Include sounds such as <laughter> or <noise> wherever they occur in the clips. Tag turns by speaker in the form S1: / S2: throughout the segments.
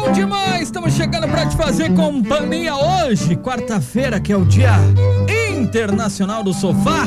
S1: Bom demais! Estamos chegando para te fazer companhia hoje, quarta-feira, que é o dia internacional do sofá.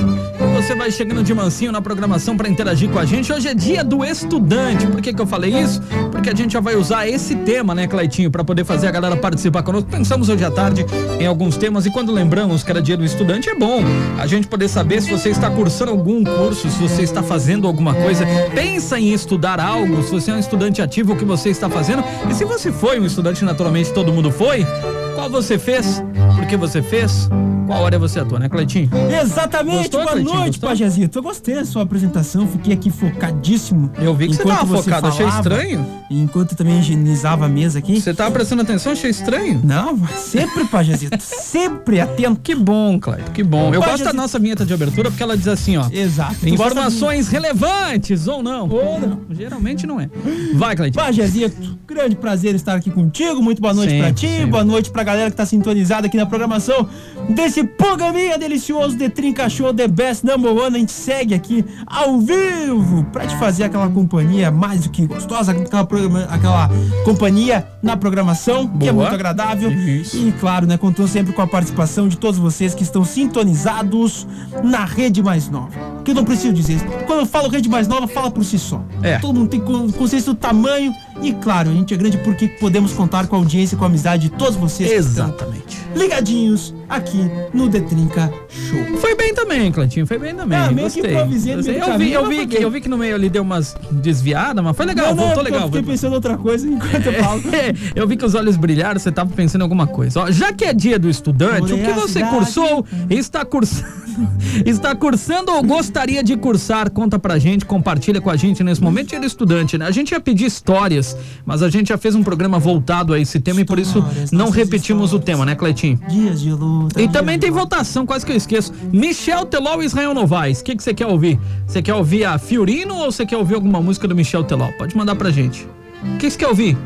S1: Você vai chegando de mansinho na programação para interagir com a gente. Hoje é dia do estudante. Por que, que eu falei isso? Porque a gente já vai usar esse tema, né, Claitinho, para poder fazer a galera participar conosco. Pensamos hoje à tarde em alguns temas e quando lembramos que era dia do estudante, é bom a gente poder saber se você está cursando algum curso, se você está fazendo alguma coisa. Pensa em estudar algo, se você é um estudante ativo, o que você está fazendo. E se você foi? Um estudante, naturalmente todo mundo foi, qual você fez? Por que você fez? Qual hora você atua, né, Cleitinho?
S2: Exatamente.
S1: Gostou,
S2: Boa
S1: Cleitinho?
S2: noite,
S1: Gostou?
S2: Pajazito. Eu gostei da sua apresentação, fiquei aqui focadíssimo.
S1: Eu vi que você tava focado, achei
S2: falava,
S1: estranho.
S2: e Enquanto também higienizava a mesa aqui.
S1: Você tava prestando atenção, achei estranho.
S2: Não, sempre, Pajazito. <laughs> sempre atento.
S1: Que bom, Cleito, que bom. Eu
S2: Pai,
S1: gosto da nossa vinheta de abertura porque ela diz assim, ó.
S2: Exato. Tu
S1: Informações relevantes ou não.
S2: Ou não.
S1: Geralmente não é. Vai, Cleitinho.
S2: Pajazito, grande prazer estar aqui contigo. Muito boa noite pra
S1: Sempre,
S2: ti,
S1: sempre.
S2: boa noite pra galera que tá sintonizada aqui na programação desse programinha delicioso de Trinca Show The Best Number One. A gente segue aqui ao vivo pra te fazer aquela companhia mais do que gostosa, aquela, programa- aquela companhia na programação, que é
S1: Boa.
S2: muito agradável.
S1: Isso.
S2: E claro, né, contando sempre com a participação de todos vocês que estão sintonizados na rede mais nova. Que eu não preciso dizer. Quando eu falo rede mais nova, fala por si só.
S1: É.
S2: Todo mundo tem con- consciência do tamanho e, claro, a gente é grande porque podemos contar com a audiência e com a amizade de todos vocês que
S1: Exatamente.
S2: ligadinhos aqui no Detrinca Show.
S1: Foi bem também, Cleitinho, foi bem também.
S2: Ah, meio que
S1: Gostei.
S2: improvisei no
S1: Gostei. Eu vi, eu vi, que, eu vi que no meio ali deu umas desviadas, mas foi legal,
S2: não, não,
S1: voltou legal.
S2: eu fiquei pensando em outra coisa enquanto eu falo. <laughs>
S1: eu vi que os olhos brilharam, você tava pensando em alguma coisa. Ó, já que é dia do estudante, o que
S2: Morei
S1: você
S2: cidade.
S1: cursou, está cursando, <laughs> está cursando ou gostaria de cursar? Conta pra gente, compartilha com a gente nesse momento. Dia do estudante, né? A gente ia pedir histórias, mas a gente já fez um programa voltado a esse tema e por isso
S2: Histórias,
S1: não repetimos o
S2: histórias.
S1: tema, né, Cleitinho?
S2: Dias de luta.
S1: E também tem votação, quase que eu esqueço. Michel Teló e Israel Novaes. O que, que você quer ouvir? Você quer ouvir a Fiorino ou você quer ouvir alguma música do Michel Teló? Pode mandar pra gente. O que você quer ouvir,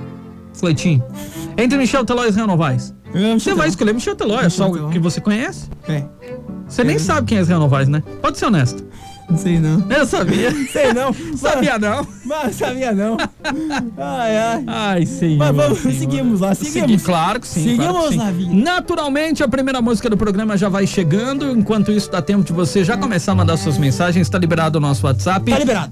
S1: Cleitinho? Entre Michel Teló e Israel Novaes. Você vai escolher Michel Teló, é só o que você conhece.
S2: É,
S1: Você nem sabe quem é Israel Novaes, né? Pode ser honesto.
S2: Não sei não.
S1: Eu sabia.
S2: Sei não. <laughs>
S1: sabia não.
S2: Mas sabia não. Ai, ai.
S1: Ai, senhor.
S2: Mas vamos,
S1: senhor.
S2: seguimos lá, seguimos.
S1: Segui- claro que sim.
S2: Seguimos
S1: claro que sim.
S2: na vida.
S1: Naturalmente, a primeira música do programa já vai chegando. Enquanto isso, dá tempo de você já começar a mandar suas mensagens. Está liberado o nosso WhatsApp.
S2: Tá liberado.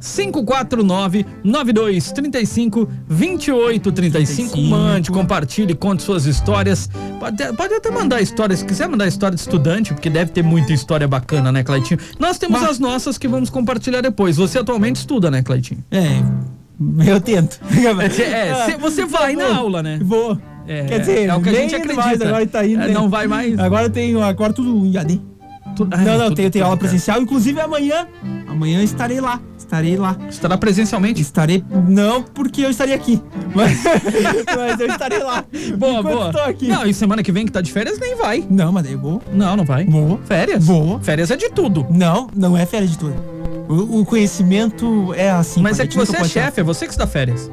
S1: 549-9235-2835. Mande, compartilhe, conte suas histórias. Pode, pode até mandar histórias. Se quiser mandar história de estudante, porque deve ter muita história bacana, né, Claitinho? Nós temos
S2: Mas-
S1: as nossas que vamos compartilhar depois. Você atualmente estuda, né, Claitinho?
S2: É, eu tento.
S1: É, se- você vai na
S2: Vou,
S1: aula, né?
S2: Vou.
S1: É,
S2: Quer dizer,
S1: é o que a
S2: nem
S1: gente acredita.
S2: Mais, agora tá indo,
S1: É,
S2: né?
S1: não vai mais.
S2: Agora eu tenho, agora tudo em AD.
S1: Tu- ah,
S2: não, não,
S1: tudo- tudo,
S2: aula presencial, inclusive amanhã. Amanhã estarei lá. Estarei lá.
S1: Estará presencialmente?
S2: Estarei. Não porque eu estaria aqui. <laughs> Mas, mas eu estarei lá.
S1: Boa,
S2: Enquanto
S1: boa.
S2: tô aqui.
S1: Não, e semana que vem que tá de férias nem vai.
S2: Não, mas daí vou.
S1: Não, não vai.
S2: Vou.
S1: Férias?
S2: Vou.
S1: Férias é de tudo.
S2: Não, não é férias de tudo. O, o conhecimento é assim.
S1: Mas é que você é chefe, é você que está férias.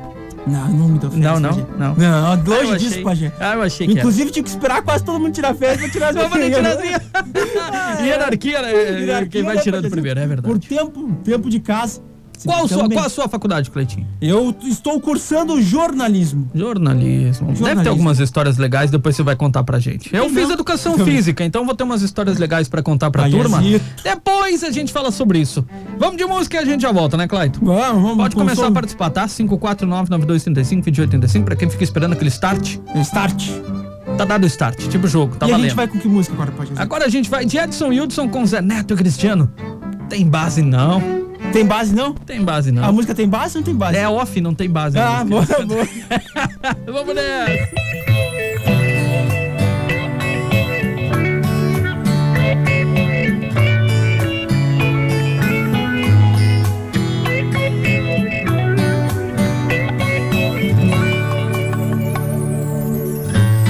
S2: Não, não me dou férias.
S1: Não, não, não.
S2: Não,
S1: Ah,
S2: longe
S1: eu
S2: disso, Pajé.
S1: Ah, eu achei que
S2: Inclusive, tive que esperar quase todo mundo tirar férias pra tirar as
S1: era.
S2: Minhas
S1: tirar
S2: férias.
S1: assim. Hierarquia, né?
S2: Hierarquia,
S1: Quem vai
S2: né,
S1: tirando primeiro, é
S2: Por
S1: verdade.
S2: tempo, tempo de casa.
S1: Qual, sua,
S2: Também.
S1: qual a sua faculdade, Cleitinho?
S2: Eu estou cursando jornalismo.
S1: Jornalismo. Deve ter
S2: Jornalismo.
S1: algumas histórias legais, depois você vai contar pra gente. Eu
S2: Tem
S1: fiz
S2: não.
S1: educação
S2: Também.
S1: física, então vou ter umas histórias legais pra contar pra
S2: Pajezito.
S1: turma. Depois a gente fala sobre isso. Vamos de música e a gente já volta, né, Claito?
S2: Vamos, vamos.
S1: Pode
S2: com
S1: começar a participar, tá? 549-9235-2835, pra quem fica esperando aquele start.
S2: Start.
S1: Tá dado o start, tipo jogo, tá
S2: e a
S1: valendo.
S2: gente vai com que música agora, pode
S1: Agora a gente vai de Edson Hildson com Zé Neto e Cristiano. Tem base não,
S2: Tem base, não?
S1: tem base
S2: A
S1: não.
S2: música tem base ou não tem base?
S1: É off, não tem base. a
S2: Ah, boa, boa. <laughs>
S1: Vamos nessa.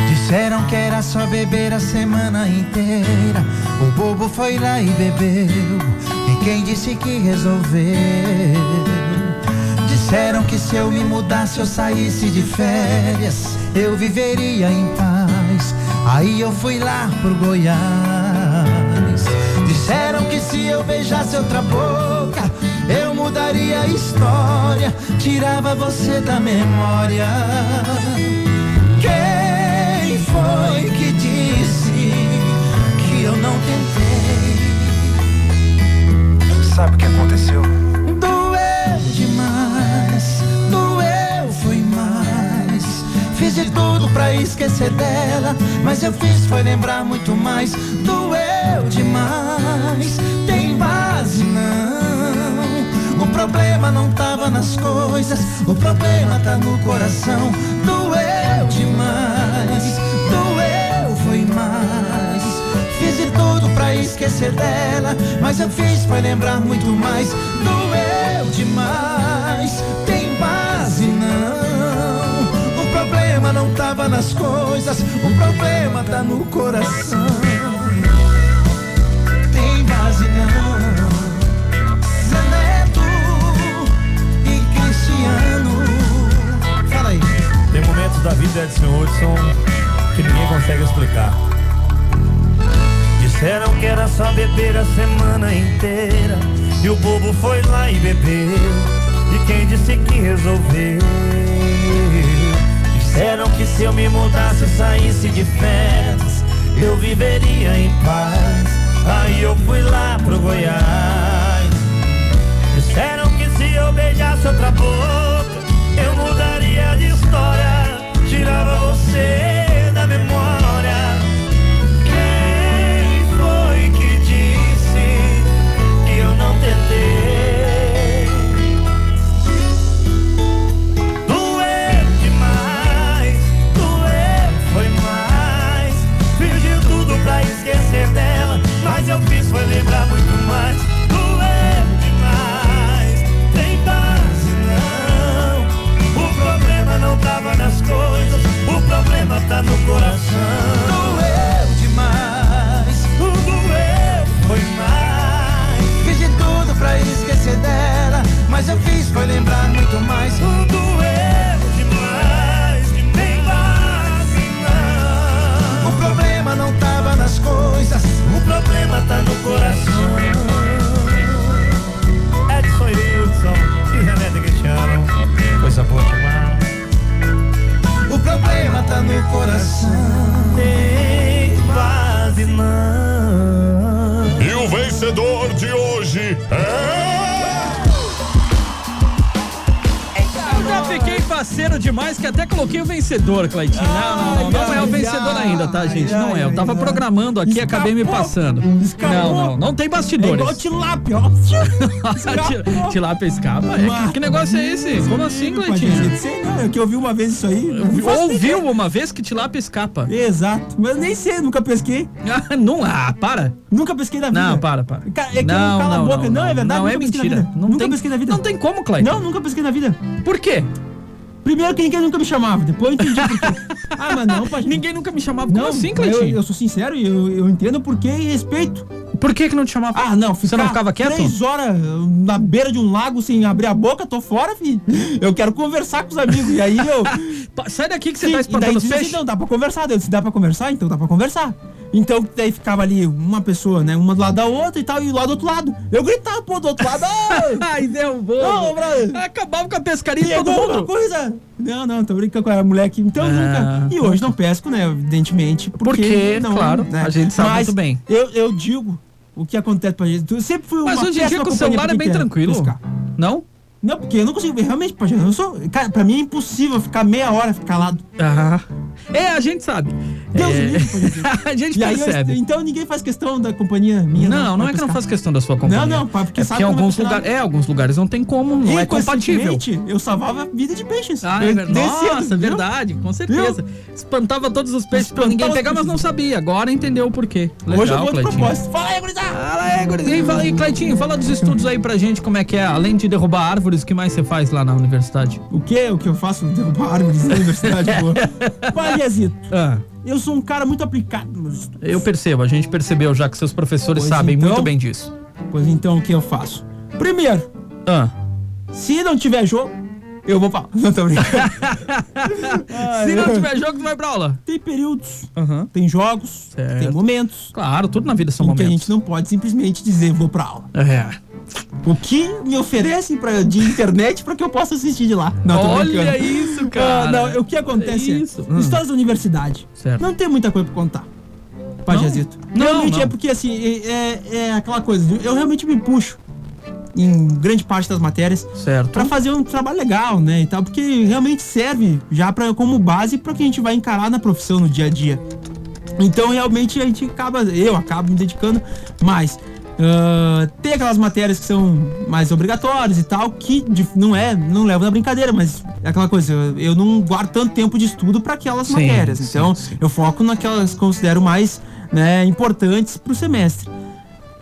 S3: Disseram que era só beber a semana inteira. O bobo foi lá e bebeu. Quem disse que resolveu? Disseram que se eu me mudasse, eu saísse de férias, eu viveria em paz. Aí eu fui lá pro Goiás. Disseram que se eu beijasse outra boca, eu mudaria a história, tirava você da memória. Quem foi que disse que eu não tentei? Sabe o que aconteceu? Doeu demais, doeu foi mais. Fiz de tudo pra esquecer dela, mas eu fiz foi lembrar muito mais. Doeu demais, tem base não. O problema não tava nas coisas, o problema tá no coração. Doeu pra esquecer dela, mas eu fiz foi lembrar muito mais. Doeu demais, tem base não. O problema não tava nas coisas, o problema tá no coração. Tem base não. Zé Neto e Cristiano. Fala aí.
S4: Tem momentos da vida, Edson Hudson, que ninguém consegue explicar. Disseram que era só beber a semana inteira. E o bobo foi lá e bebeu. E quem disse que resolveu? Disseram que se eu me mudasse, saísse de férias, eu viveria em paz. Aí eu fui lá pro Goiás. Disseram que se eu beijasse outra boca, eu mudaria de história, tirava você problema tá no coração.
S3: Doeu demais.
S4: Doeu foi mais.
S3: Fiz de tudo pra esquecer dela, mas eu fiz foi lembrar muito
S5: vencedor,
S1: Cleitinho. Não, não, não, não é o vencedor ainda, tá, gente? Não é. Eu tava programando aqui e acabei me passando. Não, não, não tem
S2: É igual
S1: bastidores.
S2: tilápia, ó.
S1: Ti- <laughs> Tilápia escapa? É, que, negócio é esse? Como assim, Cleitinho?
S2: Sei não, é que eu vi uma vez isso aí.
S1: Ouviu uma vez que tilápia escapa?
S2: Exato, mas nem sei, nunca pesquei.
S1: Ah, <laughs> não, ah, para.
S2: Nunca pesquei na vida.
S1: Não, para, para.
S2: É que não cala a boca. Não, é verdade,
S1: Não, é mentira.
S2: Nunca pesquei na vida.
S1: Não tem como, Cleiton.
S2: Não, nunca pesquei na vida.
S1: Por quê?
S2: Primeiro que ninguém nunca me chamava, depois eu entendi por quê. <laughs> Ah, mas não, pode...
S1: Ninguém nunca me chamava. Como
S2: Não,
S1: assim,
S2: eu,
S1: Cleitinho?
S2: eu sou sincero e eu, eu entendo por quê e respeito.
S1: Por que que não te chamava?
S2: Ah, não,
S1: Você não ficava quieto?
S2: Três horas na beira de um lago sem abrir a boca, tô fora, filho. Eu quero conversar com os amigos. E aí eu. <laughs>
S1: Pa- Sai daqui que você
S2: Sim,
S1: tá
S2: e daí
S1: espantando os
S2: diz assim,
S1: peixes.
S2: não, dá pra conversar. Daí Eu disse, dá pra conversar? Então dá pra conversar. Então daí ficava ali uma pessoa, né? Uma do lado da outra e tal, e lá do outro lado. Eu gritava, pô, do outro lado. "Ai, <laughs>
S1: derrubou.
S2: Não, brother.
S1: Acabava com a pescaria de todo mundo.
S2: coisa? Não, não, tô brincando com a moleque. Então
S1: Ah.
S2: nunca. E hoje não pesco, né? Evidentemente. Porque,
S1: Porque,
S2: não,
S1: claro,
S2: né?
S1: a gente sabe
S2: Mas
S1: muito bem.
S2: Eu, eu digo o que acontece pra gente. Eu sempre fui uma
S1: Mas hoje em dia com o celular é bem tranquilo.
S2: pescar.
S1: Não?
S2: Não, porque eu não consigo. Realmente, Pajé, eu sou. Cara, pra mim é impossível ficar meia hora calado.
S1: Ah. É, a gente sabe.
S2: Deus
S1: É,
S2: livre, <laughs>
S1: a gente
S2: E aí, eu-
S1: percebe.
S2: então ninguém faz questão da companhia minha.
S1: Não, não é que não
S2: pescar.
S1: faz questão da sua companhia.
S2: Não, não, pá, porque
S1: é
S2: sabe
S1: porque
S2: é
S1: alguns
S2: funcionar.
S1: lugares, é, alguns lugares não tem como, não
S2: E
S1: é compatível.
S2: Eu salvava a vida de peixes.
S1: Ah, é verdade. Nossa,
S2: viu?
S1: verdade, com certeza. Espantava todos os peixes pra
S2: Espantava
S1: ninguém
S2: os
S1: pegar, mas não sabia. Agora entendeu o porquê. Legal,
S2: Hoje eu vou de propósito. Fala aí, gurizada!
S1: Fala aí, gurizinho. E fala aí, Cleitinho, fala dos estudos aí pra gente, como é que é. Além de derrubar árvores, o que mais você faz lá na universidade?
S2: O que? O que eu faço? Derrubar árvores na universidade, <laughs> pô.
S1: Ah,
S2: Eu sou um cara muito aplicado nos estudos.
S1: eu percebo, a gente percebeu já que seus professores
S2: Pois
S1: sabem
S2: então.
S1: muito bem disso.
S2: Pois então, o que eu faço? Primeiro,
S1: Ah.
S2: se não tiver jogo, eu vou pra aula. <laughs> Não, tô brincando. <laughs>
S1: Se não tiver jogo, tu vai pra aula.
S2: Tem períodos,
S1: Aham.
S2: tem jogos,
S1: Certo.
S2: tem momentos
S1: Claro, tudo na vida são
S2: em que a
S1: momentos.
S2: gente não pode simplesmente dizer vou pra aula.
S1: É.
S2: O que me oferecem pra, de internet pra que eu possa assistir de lá? Não, tô
S1: Olha
S2: brincando.
S1: isso,
S2: Ah,
S1: cara.
S2: não, o que acontece
S1: É
S2: é,
S1: isso. Hum.
S2: histórias da universidade.
S1: Certo.
S2: Não tem muita coisa pra contar. Pajazito.
S1: Não,
S2: Realmente
S1: não.
S2: é porque assim, é, é- é aquela coisa, eu realmente me puxo em grande parte das matérias
S1: Certo.
S2: pra fazer um trabalho legal, né, e tal, porque realmente serve já para como base para que a gente vai encarar na profissão no dia a dia. Então realmente a gente acaba, eu acabo me dedicando mais. Ah, tem aquelas matérias que são mais obrigatórias e tal, que não é, não levo na brincadeira, mas é aquela coisa, eu, eu não guardo tanto tempo de estudo para aquelas
S1: Sim,
S2: matérias.
S1: sim,
S2: Então
S1: sim.
S2: eu foco naquelas que considero mais né, importantes pro semestre.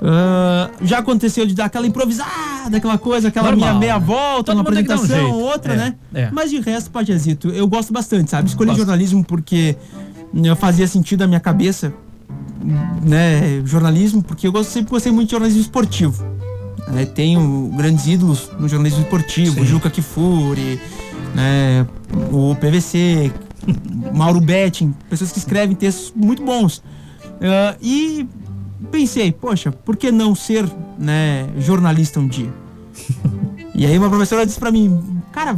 S2: Ah, já aconteceu de dar aquela improvisada, aquela coisa, aquela
S1: Normal,
S2: minha meia
S1: né?
S2: volta,
S1: Todo
S2: uma
S1: um
S2: apresentação,
S1: jeito.
S2: outra,
S1: É,
S2: né?
S1: é.
S2: Mas de resto, Pajazito, eu gosto bastante, sabe? Escolhi jornalismo porque eu fazia sentido na minha cabeça, né? Jornalismo, porque eu gosto- sempre gostei muito de jornalismo esportivo. né? Tenho grandes ídolos no jornalismo esportivo,
S1: Sim.
S2: Juca Kifuri, né? o PVC, Mauro Betting, pessoas que escrevem textos muito bons. Ah, e pensei, poxa, por que não ser né, jornalista um dia? <laughs> E aí uma professora disse pra mim, cara,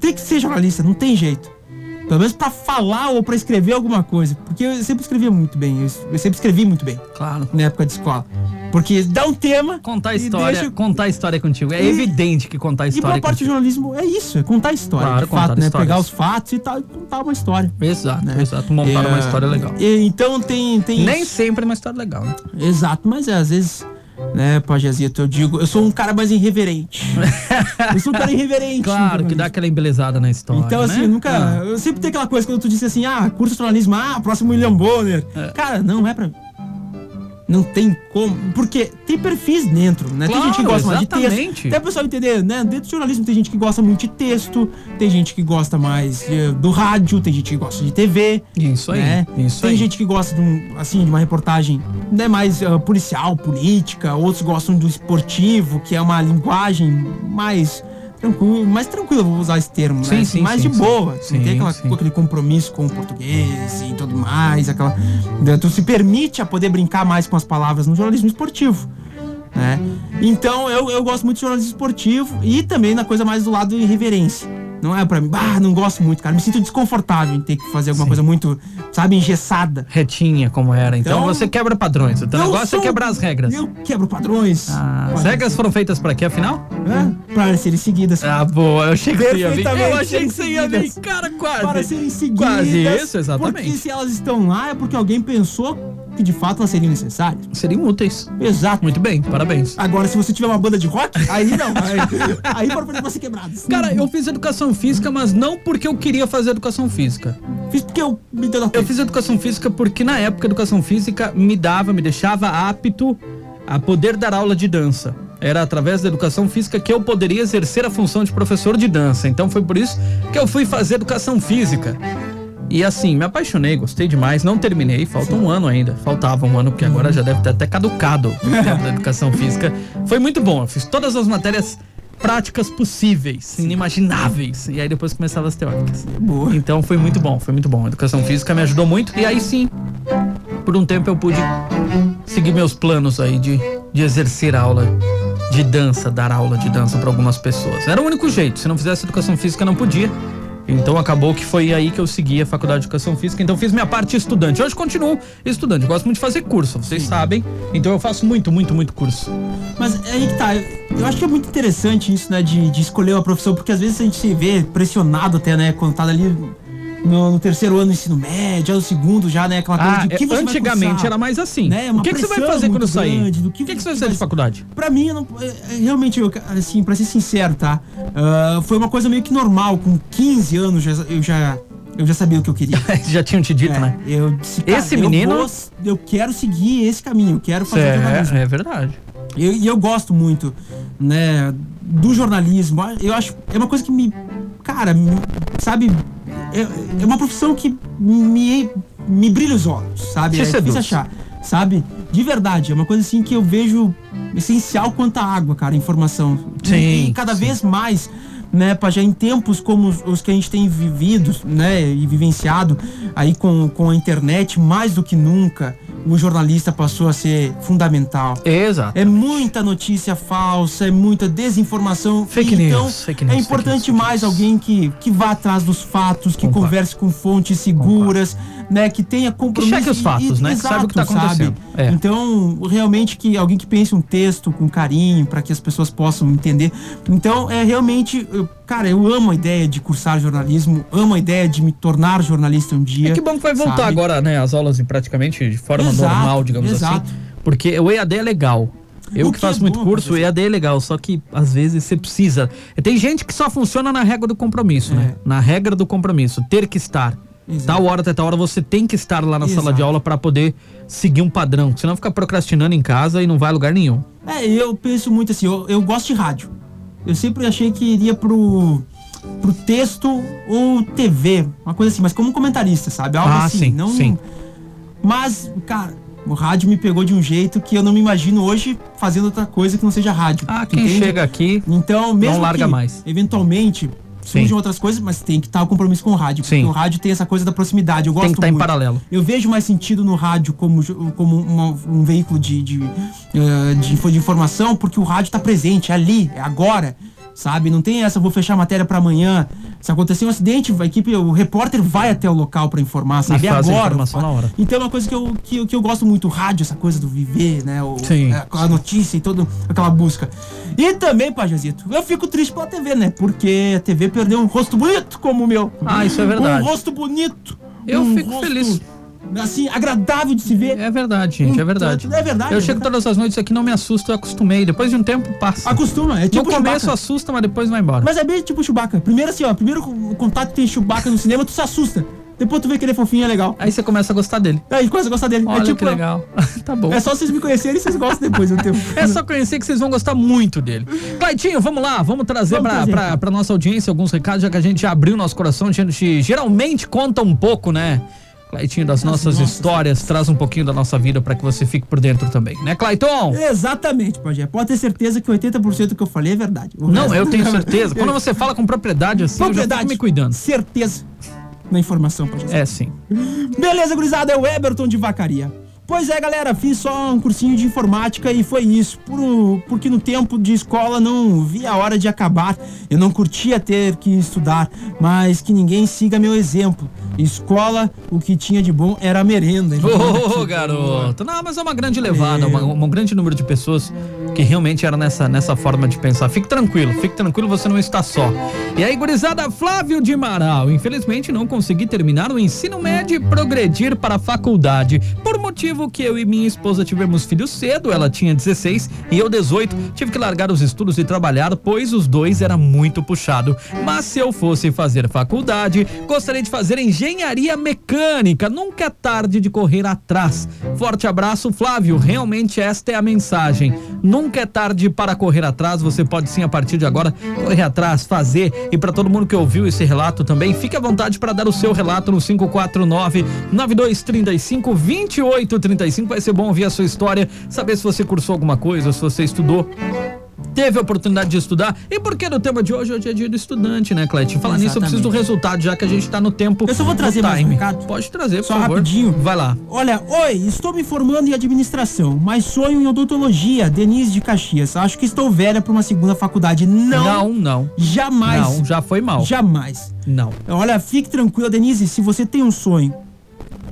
S2: tem que ser jornalista, não tem jeito. Pelo menos pra falar ou pra escrever alguma coisa. Porque eu sempre escrevia muito bem, eu, sempre escrevi muito bem
S1: Claro.
S2: na época de escola. Porque dá um tema.
S1: Contar a história,
S2: deixa-
S1: contar a história contigo. É
S2: E-
S1: evidente que contar a
S2: E boa
S1: história
S2: parte do
S1: contigo.
S2: jornalismo é isso, é contar a história.
S1: Claro,
S2: de fato, né?
S1: histórias.
S2: Pegar os fatos e tal contar uma história.
S1: Exato,
S2: né?
S1: exato. Montar uma
S2: É,
S1: história legal.
S2: e- então tem. tem
S1: Nem
S2: isso.
S1: sempre é uma história legal, né?
S2: Exato, mas é, às vezes, né, Pajazito, eu digo, eu sou um cara mais irreverente. eu sou um cara irreverente.
S1: Claro, que
S2: jornalismo.
S1: dá aquela embelezada na história.
S2: Então, assim,
S1: né?
S2: eu nunca.
S1: Ah,
S2: Eu sempre tenho aquela coisa quando tu disse assim, ah, curso de jornalismo, ah, próximo William Bonner. Cara, não é pra. Não tem como. Porque tem perfis dentro, né? tem
S1: Claro,
S2: gente que gosta mais de
S1: exatamente.
S2: texto. Até o pessoal entender, né? Dentro do jornalismo tem gente que gosta muito de texto, tem gente que gosta mais eh, do rádio, tem gente que gosta de TV.
S1: Isso aí,
S2: né?
S1: isso
S2: tem
S1: aí.
S2: gente que gosta de, um, assim, de uma reportagem né, mais ah, policial, política, outros gostam do esportivo, que é uma linguagem mais tranquila, mais tranquila, vou usar esse termo,
S1: Sim,
S2: né?
S1: sim,
S2: mais
S1: sim,
S2: de boa.
S1: Sim,
S2: não tem aquela, aquele compromisso com o português e tudo mais, aquela. né, Tu se permite a poder brincar mais com as palavras no jornalismo esportivo. Né? Então eu, eu gosto muito de jornalismo esportivo e também na coisa mais do lado irreverência. Não é pra mim, bah, não gosto muito, cara. Me sinto desconfortável em ter que fazer alguma
S1: Sim.
S2: coisa muito, sabe, engessada.
S1: Retinha como era. Então,
S2: Então,
S1: você quebra padrões. O teu
S2: Eu
S1: negócio
S2: sou-
S1: é quebrar as regras.
S2: Eu quebro padrões.
S1: Ah, as regras foram feitas pra quê, afinal?
S2: É, para serem seguidas.
S1: Ah, boa. Eu achei que você ia vir. Eu achei que você ia vir. Cara, quase.
S2: para serem seguidas.
S1: Quase isso, exatamente.
S2: Porque se elas estão lá é porque alguém pensou que de fato elas seriam necessárias.
S1: Seriam úteis.
S2: Exato.
S1: Muito bem, parabéns.
S2: Agora, se você tiver uma banda de rock, aí não. Aí, aí foram pra ser quebradas.
S1: Cara, eu fiz educação física, mas não porque eu queria fazer educação física.
S2: fiz porque eu me deu
S1: Eu fiz educação física porque na época educação física me dava, me deixava apto a poder dar aula de dança. Era através da educação física que eu poderia exercer a função de professor de dança. Então foi por isso que eu fui fazer educação física. E assim, me apaixonei, gostei demais. Não terminei, falta um ano ainda. Faltava um ano, porque agora já deve ter até caducado o tempo da educação física. Foi muito bom, eu fiz todas as matérias práticas possíveis, inimagináveis. E aí depois começava as teóricas.
S2: Boa.
S1: Então foi muito bom, foi muito bom. A educação física me ajudou muito. E aí sim, por um tempo eu pude seguir meus planos aí de, de exercer aula de dança, dar aula de dança para algumas pessoas. Era o único jeito. Se não fizesse educação física, não podia. Então acabou que foi aí que eu segui a faculdade de educação física. Então fiz minha parte estudante. Hoje continuo estudante. Eu gosto muito de fazer curso, vocês sabem. Então eu faço muito, muito, muito curso.
S2: Mas é aí que tá. Eu acho que é muito interessante isso, né? De, de escolher uma profissão, porque às vezes a gente se vê pressionado até, né? Quando tá ali no, no terceiro ano do ensino médio, no segundo já, né? Aquela coisa
S1: Ah,
S2: de que você vai
S1: antigamente
S2: cursar.
S1: era mais assim.
S2: Né, uma
S1: o que, que você vai fazer quando sair?
S2: grande do
S1: o
S2: que
S1: que, que você
S2: você
S1: vai fazer de faculdade?
S2: Pra mim, não, é, é, realmente, eu, assim, pra ser sincero, tá? Ah, foi uma coisa meio que normal. Com 15 anos já, eu já, eu já sabia o que eu queria. <laughs>
S1: Já tinham te dito,
S2: É,
S1: né?
S2: eu disse, cara,
S1: Esse
S2: eu
S1: menino-
S2: vou- Eu, quero seguir esse caminho, eu quero fazer
S1: É,
S2: jornalismo.
S1: é verdade.
S2: Eu- E eu, gosto muito, né, do jornalismo. Eu acho, é uma coisa que me, cara, sabe, é, é uma profissão que me, me brilha os olhos, sabe?
S1: Te
S2: é difícil
S1: seduz.
S2: achar, sabe? De verdade, é uma coisa assim que eu vejo essencial quanto a água, cara, informação.
S1: Sim,
S2: E, cada vez mais, né, já em tempos como os, os que a gente tem vivido, né, e vivenciado aí com, com a internet, mais do que nunca, o jornalista passou a ser fundamental.
S1: Exato.
S2: É muita notícia falsa, é muita desinformação.
S1: Fake
S2: E, então,
S1: news, fake news,
S2: É importante
S1: news,
S2: mais alguém que, que vá atrás dos fatos, que
S1: Concordo.
S2: converse com fontes seguras, né? Que tenha compromisso.
S1: cheque os fatos, né? Que saiba o que tá acontecendo. É.
S2: Então, realmente que alguém que pense um texto com carinho para que as pessoas possam entender. Então, é realmente, cara, eu amo a ideia de cursar jornalismo, amo a ideia de me tornar jornalista um dia.
S1: É que bom que vai voltar
S2: sabe?
S1: agora, né? As aulas praticamente de forma
S2: Exato,
S1: normal, digamos
S2: exato.
S1: assim. Porque o EAD é legal. Eu que
S2: que
S1: faço
S2: é
S1: muito
S2: bom,
S1: curso, o. EAD é legal, só que às vezes você precisa. Tem gente que só funciona na regra do compromisso,
S2: É.
S1: né? Na regra do compromisso, ter que estar.
S2: Exato.
S1: Tal hora até tal hora você tem que estar lá na sala
S2: Exato.
S1: de aula para poder seguir um padrão, senão fica procrastinando em casa e não vai a lugar nenhum.
S2: É, eu penso muito assim, eu, eu gosto de rádio. Eu sempre achei que iria pro, pro texto ou TV, uma coisa assim, mas como comentarista, sabe? Algo
S1: Ah,
S2: assim,
S1: sim,
S2: não.
S1: sim.
S2: Mas, cara, o rádio me pegou de um jeito que eu não me imagino hoje fazendo outra coisa que não seja rádio.
S1: Ah, quem
S2: entende?
S1: chega aqui
S2: Então, mesmo
S1: larga
S2: que,
S1: mais.
S2: eventualmente
S1: Sim.
S2: surjam outras coisas, mas tem que estar o compromisso com o rádio,
S1: Sim.
S2: porque o rádio tem essa coisa da proximidade. Eu gosto
S1: tem que estar em
S2: muito.
S1: paralelo.
S2: Eu vejo mais sentido no rádio como, como uma- um veículo de, de, eh, de de informação, porque o rádio tá presente, é ali, é agora, sabe? Não tem essa, vou fechar a matéria para amanhã. Se acontecer um acidente, a equipe, o repórter vai até o local para informar, sabe?
S1: faz a
S2: agora.
S1: informação na hora.
S2: Então é uma coisa que eu, que, eu- que eu gosto muito, o rádio, essa coisa do viver, né? O,
S1: Sim.
S2: é, a notícia e toda aquela busca. E também, Pajazito, eu fico triste pela TV, né? Porque a TV perdeu um rosto bonito como o meu.
S1: Ah, isso é verdade.
S2: Um rosto bonito.
S1: Eu
S2: um
S1: fico feliz.
S2: Assim, agradável de se ver.
S1: É verdade, gente, é verdade.
S2: tanto- é verdade,
S1: Eu
S2: é
S1: chego
S2: verdade.
S1: todas as noites aqui, não me assusto, eu acostumei. Depois de um tempo, passa.
S2: Acostuma, é tipo
S1: no começo
S2: Chewbacca.
S1: assusta, mas depois vai embora.
S2: Mas é bem tipo Chewbacca. Primeiro assim, ó, primeiro o contato que tem Chewbacca no cinema, tu se assusta. Depois tu vê que ele é fofinho, é legal.
S1: Aí você começa a gostar dele.
S2: Aí começa a gostar dele.
S1: Olha
S2: é tipo,
S1: que legal. <laughs> tá bom.
S2: É só vocês me conhecerem e vocês gostam depois do tempo. <laughs>
S1: É só conhecer que vocês vão gostar muito dele. Claitinho, vamos lá, vamos trazer
S2: Vamos
S1: pra,
S2: trazer,
S1: pra, pra nossa audiência alguns recados, já que a gente já abriu nosso coração, a gente geralmente conta um pouco, né? Claitinho, das nossas histórias, traz um pouquinho da nossa vida pra que você fique por dentro também, né, Claiton?
S2: Exatamente, Pajé. Pode ter certeza que 80% do que eu falei é verdade. O
S1: Não, eu tenho <laughs> certeza. Quando você fala com propriedade assim, eu já
S2: Propriedade.
S1: fico me cuidando.
S2: Certeza na informação, Pajé.
S1: É sim.
S2: Beleza, gurizada, é o Eberton de Vacaria. Pois é, galera, fiz só um cursinho de informática e foi isso. Por, porque no tempo de escola não vi a hora de acabar. Eu não curtia ter que estudar, mas que ninguém siga meu exemplo. Escola, o que tinha de bom era a merenda.
S1: Ô, garoto. Não, mas é uma grande levada, uma- um grande número de pessoas que realmente era nessa, nessa forma de pensar. Fique tranquilo, fique tranquilo, você não está só. E aí, gurizada, Flávio de Amaral. Infelizmente não consegui terminar o ensino médio e progredir para a faculdade. Por motivo que eu e minha esposa tivemos filhos cedo, ela tinha 16 e eu 18. Tive que largar os estudos e trabalhar, pois os dois era muito puxado. Mas se eu fosse fazer faculdade, gostaria de fazer engenharia mecânica. Nunca é tarde de correr atrás. Forte abraço, Flávio. Realmente esta é a mensagem. Nunca é tarde para correr atrás. Você pode sim, a partir de agora, correr atrás, fazer. E para todo mundo que ouviu esse relato também, fique à vontade para dar o seu relato no 549 9235 2835. Vai ser bom ouvir a sua história, saber se você cursou alguma coisa, se você estudou. Teve a oportunidade de estudar. E por que no tema de hoje? Hoje é dia do estudante, né, Cleitinho? Falar nisso, eu preciso do resultado, já que a gente tá no tempo.
S2: Eu só vou trazer mais um recado.
S1: Pode trazer, por
S2: Só
S1: favor.
S2: rapidinho.
S1: Vai lá.
S2: Olha, oi, estou me formando em administração, mas sonho em odontologia, Denise de Caxias. Acho que estou velha para uma segunda faculdade. Não,
S1: Não, não.
S2: jamais.
S1: Não, já foi mal.
S2: Jamais.
S1: Não.
S2: Olha, fique tranquila, Denise, se você tem um sonho,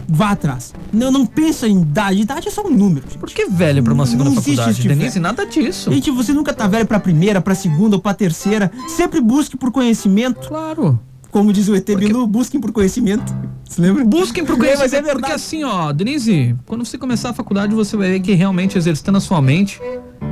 S2: vá atrás. Não, não pensa em idade. Idade é só um número. gente.
S1: Por que velho pra uma
S2: Não
S1: segunda
S2: existe
S1: faculdade,
S2: esse
S1: Denise?
S2: velho.
S1: Nada disso.
S2: Gente, você nunca tá velho pra primeira, pra segunda ou pra terceira. Sempre busque por conhecimento.
S1: Claro.
S2: Como diz o ET Bilu, busquem por conhecimento. Você lembra?
S1: Busquem por
S2: É, mas é
S1: conhecimento, porque
S2: verdade.
S1: assim, ó, Denise, quando você começar a faculdade, você vai ver que realmente exercitando a sua mente,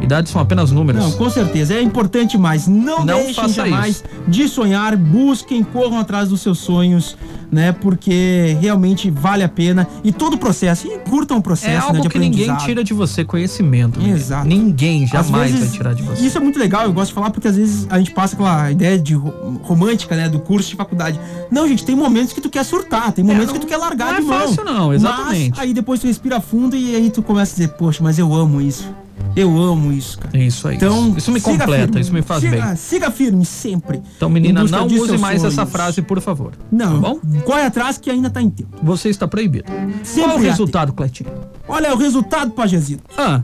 S1: idades são apenas números.
S2: Não, com certeza. É importante mais. Não,
S1: Não
S2: deixem jamais de sonhar. Busquem, corram atrás dos seus sonhos, né? Porque realmente vale a pena. E todo o processo. E curtam o processo,
S1: é
S2: né?
S1: algo
S2: De
S1: que ninguém tira de você conhecimento. menino.
S2: Exato.
S1: Ninguém jamais
S2: vezes-
S1: vai tirar de você.
S2: Isso é muito legal, eu gosto de falar porque às vezes a gente passa aquela ideia de ro- romântica, né, do curso de faculdade. Não, gente, tem momentos que tu quer surtar, tem momentos
S1: não-
S2: que tu quer largar
S1: não é
S2: de mão.
S1: fácil não, exatamente.
S2: Mas aí depois tu respira fundo e aí tu começa a dizer, poxa, mas eu amo isso. Eu amo isso, cara.
S1: Isso aí.
S2: Então,
S1: isso me completa,
S2: firme.
S1: isso me faz
S2: siga,
S1: bem.
S2: Siga firme, sempre.
S1: Então, menina, não use mais essa
S2: sonhos.
S1: frase, por favor.
S2: Não,
S1: Tá bom?
S2: corre atrás que ainda tá em tempo.
S1: Você está proibido.
S2: Sempre
S1: Qual o
S2: há
S1: resultado, Cleitinho?
S2: Olha o resultado, Pajezito.
S1: Ah,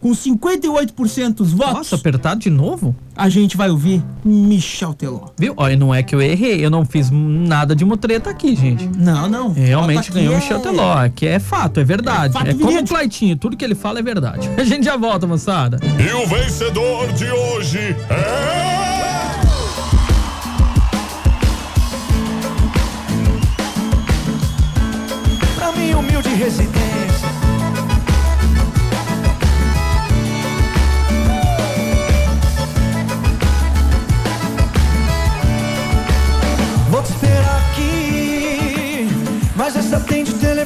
S2: Com 58% dos votos,
S1: nossa, apertado de novo?
S2: a gente vai ouvir Michel Teló.
S1: Viu? Olha, não é que eu errei, eu não fiz nada de mutreta aqui, gente.
S2: Não, não.
S1: Realmente
S2: Bota
S1: ganhou o
S2: aqui
S1: Michel
S2: é-
S1: Teló, que é fato, é verdade.
S2: É fato
S1: É, como o. Cleitinho, tudo que ele fala é verdade. <laughs> A gente já volta, moçada.
S5: E o vencedor de hoje é.
S6: pra minha humilde residência.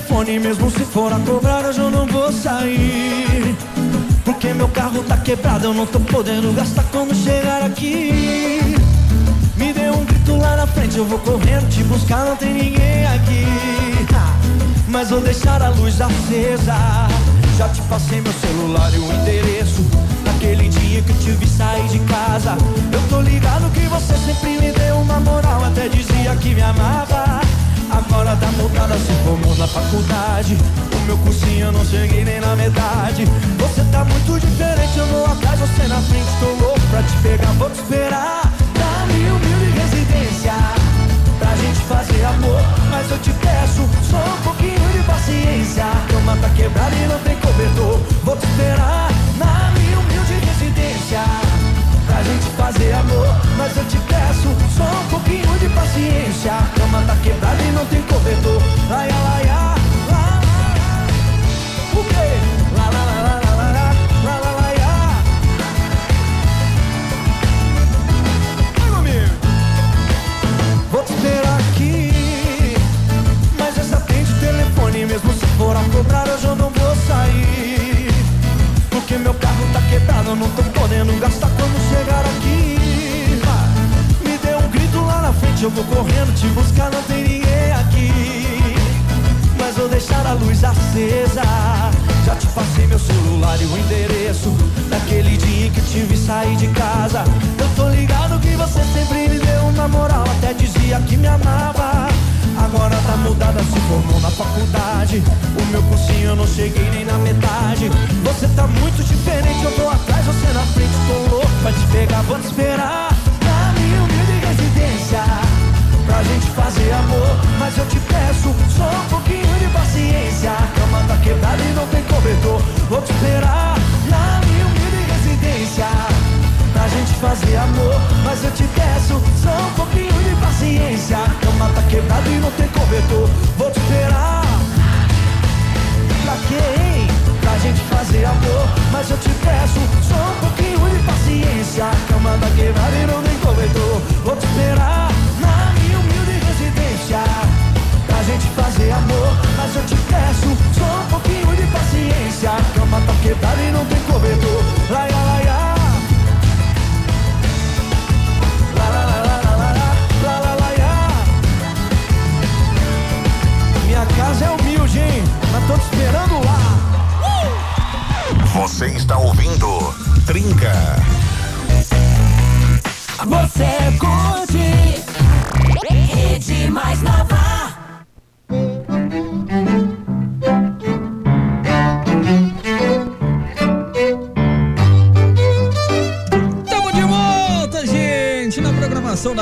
S6: Telefone, mesmo se for a cobrar, hoje eu não vou sair. Porque meu carro tá quebrado, eu não tô podendo gastar quando chegar aqui. Me dê um grito lá na frente, eu vou correndo te buscar, não tem ninguém aqui. Mas vou deixar a luz acesa. Já te passei meu celular e o endereço. Naquele dia que eu te vi sair de casa. Eu tô ligado que você sempre me deu uma moral, até dizia que me amava. Agora tá mudada, se formou na faculdade. O meu cursinho eu não cheguei nem na metade. Você tá muito diferente, eu vou atrás, você na frente. Tô louco pra te pegar, vou te esperar. Minha humilde residência, pra gente fazer amor. Mas eu te peço só um pouquinho de paciência. Cama tá quebrada e não tem cobertor. Vou te esperar na minha humilde mas eu te peço só um pouquinho de paciência. A cama tá quebrada e não tem cobertor. Ai, ai, ai, ai, lá. O quê? Lá, lá, lá, lá, lá, lá, lá, lá, lá, lá. Vai comigo. Vou te esperar aqui, mas essa atende o telefone, mesmo se for a cobrar, hoje eu não vou sair. Tá quebrado, eu não tô podendo gastar quando chegar aqui. Me dê um grito lá na frente, eu vou correndo te buscar, não tem ninguém aqui. Mas vou deixar a luz acesa. Já te passei meu celular e o endereço. Naquele dia que te vi sair de casa. Eu tô ligado que você sempre me deu uma moral. Até dizia que me amava. Agora tá mudada, se formou na faculdade. O meu cursinho eu não cheguei nem na metade. Muito diferente, eu tô atrás, você na frente. Tô louco pra te pegar, vou te esperar. Na minha humilde residência pra gente fazer amor. Mas eu te peço só um pouquinho de paciência. A cama tá quebrada e não tem cobertor. Vou te esperar na minha humilde residência. Pra gente fazer amor, mas eu te peço só um pouquinho de paciência. A cama tá quebrada e não tem cobertor. Vou te esperar. Pra gente fazer amor, mas eu te peço só um pouquinho de paciência. A cama da quebrada e não tem cobertor. Vou te esperar na minha humilde residência pra gente fazer amor, mas eu te peço só um pouquinho de paciência. A cama da quebrada e não tem cobertor. Laia, laia. Minha casa é humilde, hein? Mas tô te esperando lá.
S5: Você está ouvindo Trinca.
S7: Você curte Rede Mais Nova.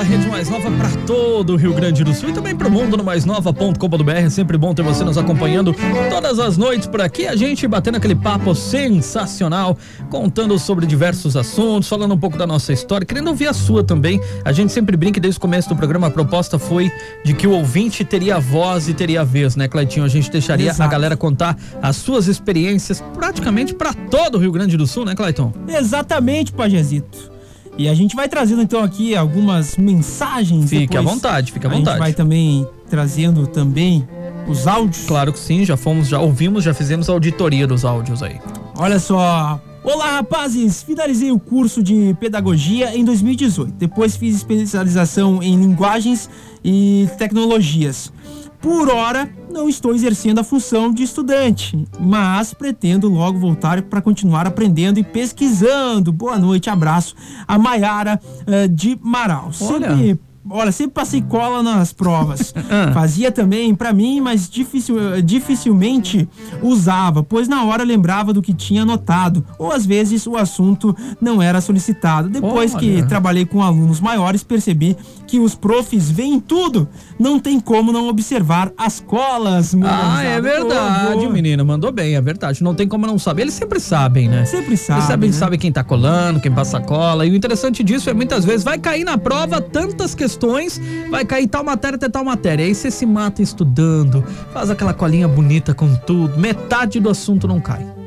S1: Da Rede Mais Nova para todo o Rio Grande do Sul e também pro mundo no maisnova.com.br. É sempre bom ter você nos acompanhando todas as noites por aqui. A gente batendo aquele papo sensacional, contando sobre diversos assuntos, falando um pouco da nossa história, querendo ouvir a sua também. A gente sempre brinca desde o começo do programa a proposta foi de que o ouvinte teria voz e teria vez, né, Cleitinho? A gente deixaria a
S2: Exato.
S1: galera contar as suas experiências praticamente para todo o Rio Grande do Sul, né, Cleiton?
S2: Exatamente, Pajezito. E a gente vai trazendo então aqui algumas mensagens.
S1: Fique à vontade, fique à
S2: A gente
S1: vontade.
S2: vai também trazendo também os áudios.
S1: Claro que sim, já fomos, já ouvimos, já fizemos a auditoria dos áudios aí.
S2: Olha só, Olá, rapazes! Finalizei o curso de pedagogia em 2018. Depois fiz especialização em linguagens e tecnologias. Por hora, não estou exercendo a função de estudante, mas pretendo logo voltar para continuar aprendendo e pesquisando. Boa noite, abraço. A Maiara eh, de Marau.
S1: Olha.
S2: Sempre Olha, sempre passei cola nas provas. <laughs>
S1: Ah.
S2: Fazia também pra mim, mas dificil- dificilmente usava, pois na hora lembrava do que tinha anotado, ou às vezes o assunto não era solicitado. Depois que
S1: Olha.
S2: trabalhei com alunos maiores, percebi que os profs veem tudo. Não tem como não observar as colas.
S1: Ah, é verdade, menina. Mandou bem, é verdade. Não tem como não saber. Eles sempre sabem, né?
S2: Sempre sabe.
S1: Eles sabem,
S2: né?
S1: sabem quem tá colando, quem passa cola. E o interessante disso é muitas vezes vai cair na prova tantas questões, vai cair tal matéria até tal matéria. Aí você se mata estudando, faz aquela colinha bonita com tudo, metade do assunto não cai.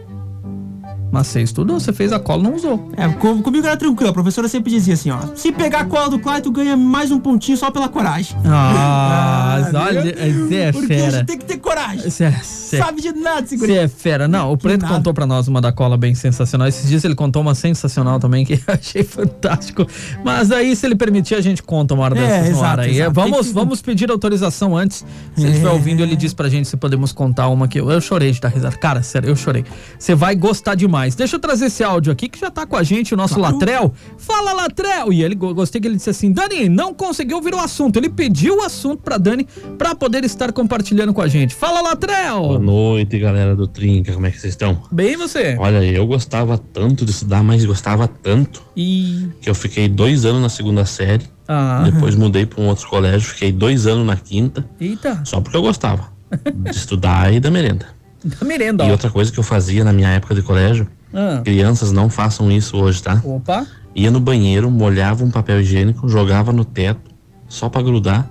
S1: Mas você estudou, você fez a cola, não usou.
S2: É, com- comigo era tranquilo. A professora sempre dizia assim, ó. Se pegar a cola do Clayton, ganha mais um pontinho só pela coragem.
S1: Ah,
S2: Ah,
S1: olha, você é
S2: Porque a
S1: fera.
S2: gente tem que ter coragem.
S1: Você é, cê-
S2: Sabe de nada,
S1: Você
S2: segurança.
S1: é fera. Não, o Preto
S2: nada.
S1: contou pra nós uma da cola bem sensacional. Esses dias ele contou uma sensacional também, que <laughs> eu achei fantástico. Mas aí, se ele permitir, a gente conta uma hora
S2: É,
S1: dessas no
S2: exato,
S1: ar aí.
S2: exato.
S1: Vamos,
S2: que-
S1: vamos pedir autorização antes. Se ele
S2: É.
S1: estiver ouvindo, ele diz pra gente se podemos contar uma que eu, eu chorei de dar risada. Cara, sério, eu chorei. Você vai gostar demais. Deixa eu trazer esse áudio aqui que já tá com a gente, o nosso
S2: Claro.
S1: Latrel. Fala, Latrel! E ele go- gostei que ele disse assim: Dani, não conseguiu ouvir o assunto. Ele pediu o assunto pra Dani pra poder estar compartilhando com a gente. Fala, Latrel!
S8: Boa noite, galera do Trinca, como é que vocês estão?
S1: Bem você.
S8: Olha, eu gostava tanto de estudar, mas gostava tanto
S1: E.
S8: que eu fiquei dois anos na segunda série,
S1: Ah.
S8: depois mudei para um outro colégio, fiquei dois anos na quinta,
S1: Eita.
S8: só porque eu gostava de estudar e da merenda. <laughs>
S1: Da merenda,
S8: E
S1: ó.
S8: outra coisa que eu fazia na minha época de colégio,
S1: Ah.
S8: crianças não façam isso hoje, tá?
S1: Opa.
S8: Ia no banheiro, molhava um papel higiênico, jogava no teto, só pra grudar,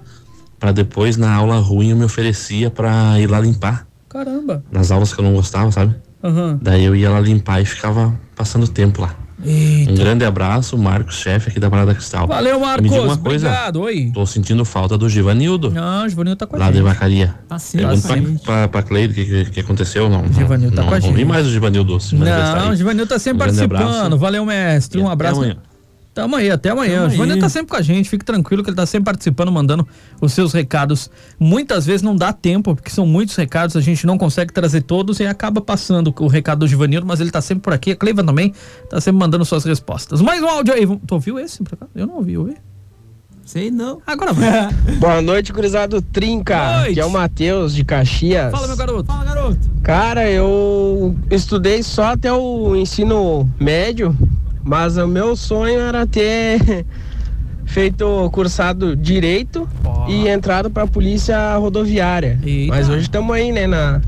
S8: pra depois na aula ruim eu me oferecia pra ir lá limpar,
S1: Caramba.
S8: nas aulas que eu não gostava, sabe?
S1: Aham.
S8: Daí eu ia lá limpar e ficava passando tempo lá. Um
S1: Eita.
S8: grande abraço, Marcos, chefe aqui da Parada Cristal.
S1: Valeu,
S8: Me
S1: Marcos.
S8: diga uma coisa,
S1: Obrigado. Oi.
S8: tô sentindo falta do Givanildo,
S1: Não, o Givanil tá com a
S8: lá de
S1: gente.
S8: Vacaria.
S2: Tá certo,
S8: Pergunta
S2: tá
S8: pra, pra, pra Cleide o que, que, aconteceu. Não, não,
S1: Givanildo tá
S8: não,
S1: com a
S8: não vi
S1: gente.
S8: mais o Givanildo.
S1: Não, o Givanil tá sempre
S8: Um
S1: participando. Valeu, mestre.
S8: E
S1: Um
S8: até
S1: abraço.
S8: amanhã.
S1: Tamo aí, até amanhã.
S2: Tamo
S1: o
S2: aí.
S1: tá sempre com a gente. Fique tranquilo que ele tá sempre participando, mandando os seus recados. Muitas vezes não dá tempo, porque são muitos recados, a gente não consegue trazer todos e acaba passando o recado do Givanildo, mas ele tá sempre por aqui. A Cleiva também tá sempre mandando suas respostas. Mais um áudio aí. Tu ouviu esse? Eu não ouvi, ouvi.
S2: Sei não.
S1: Agora vai. <laughs>
S9: Boa noite, gurizado Trinca.
S1: Noite.
S9: Que é o Matheus de Caxias.
S1: Fala, meu garoto.
S2: Fala, garoto.
S9: Cara, eu estudei só até o ensino médio, mas o meu sonho era ter <laughs> feito cursado direito
S1: Ó.
S9: e entrado pra polícia rodoviária.
S1: Eita.
S9: Mas hoje estamos aí, né, na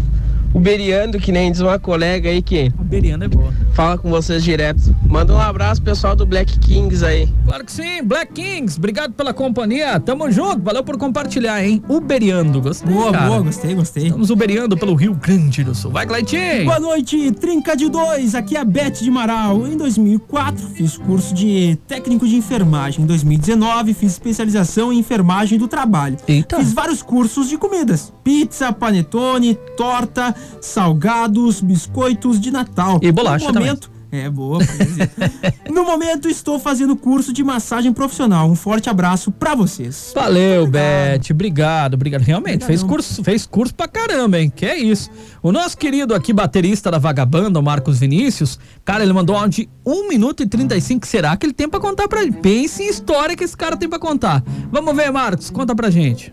S9: uberiando, que nem diz uma colega aí que
S1: A Beriana é boa.
S9: fala com vocês direto. Manda um abraço pessoal do Black Kings aí.
S1: Claro que sim, Black Kings, obrigado pela companhia, tamo junto, valeu por compartilhar, hein? Uberiando, gostei,
S2: Boa,
S1: cara.
S2: boa, gostei, gostei.
S1: Estamos uberiando pelo Rio Grande do Sul. Vai, Cleitinho!
S2: Boa noite, Trinca de Dois. Aqui é a Beth de Marau. Em 2004, fiz curso de técnico de enfermagem. Em 2019, fiz especialização em enfermagem do trabalho.
S1: Eita.
S2: Fiz vários cursos de comidas: pizza, panetone, torta, salgados, biscoitos de Natal.
S1: E bolacha
S2: no momento, É boa. <laughs> No momento, estou fazendo curso de massagem profissional. Um forte abraço pra vocês.
S1: Valeu, Beth. Obrigado, obrigado. Realmente, fez curso, fez curso pra caramba, hein? Que é isso. O nosso querido aqui, baterista da Vagabanda, o Marcos Vinícius, cara, ele mandou um áudio de 1 minuto e 35. Será que ele tem pra contar pra gente? Pense em história que esse cara tem pra contar. Vamos ver, Marcos, conta pra gente.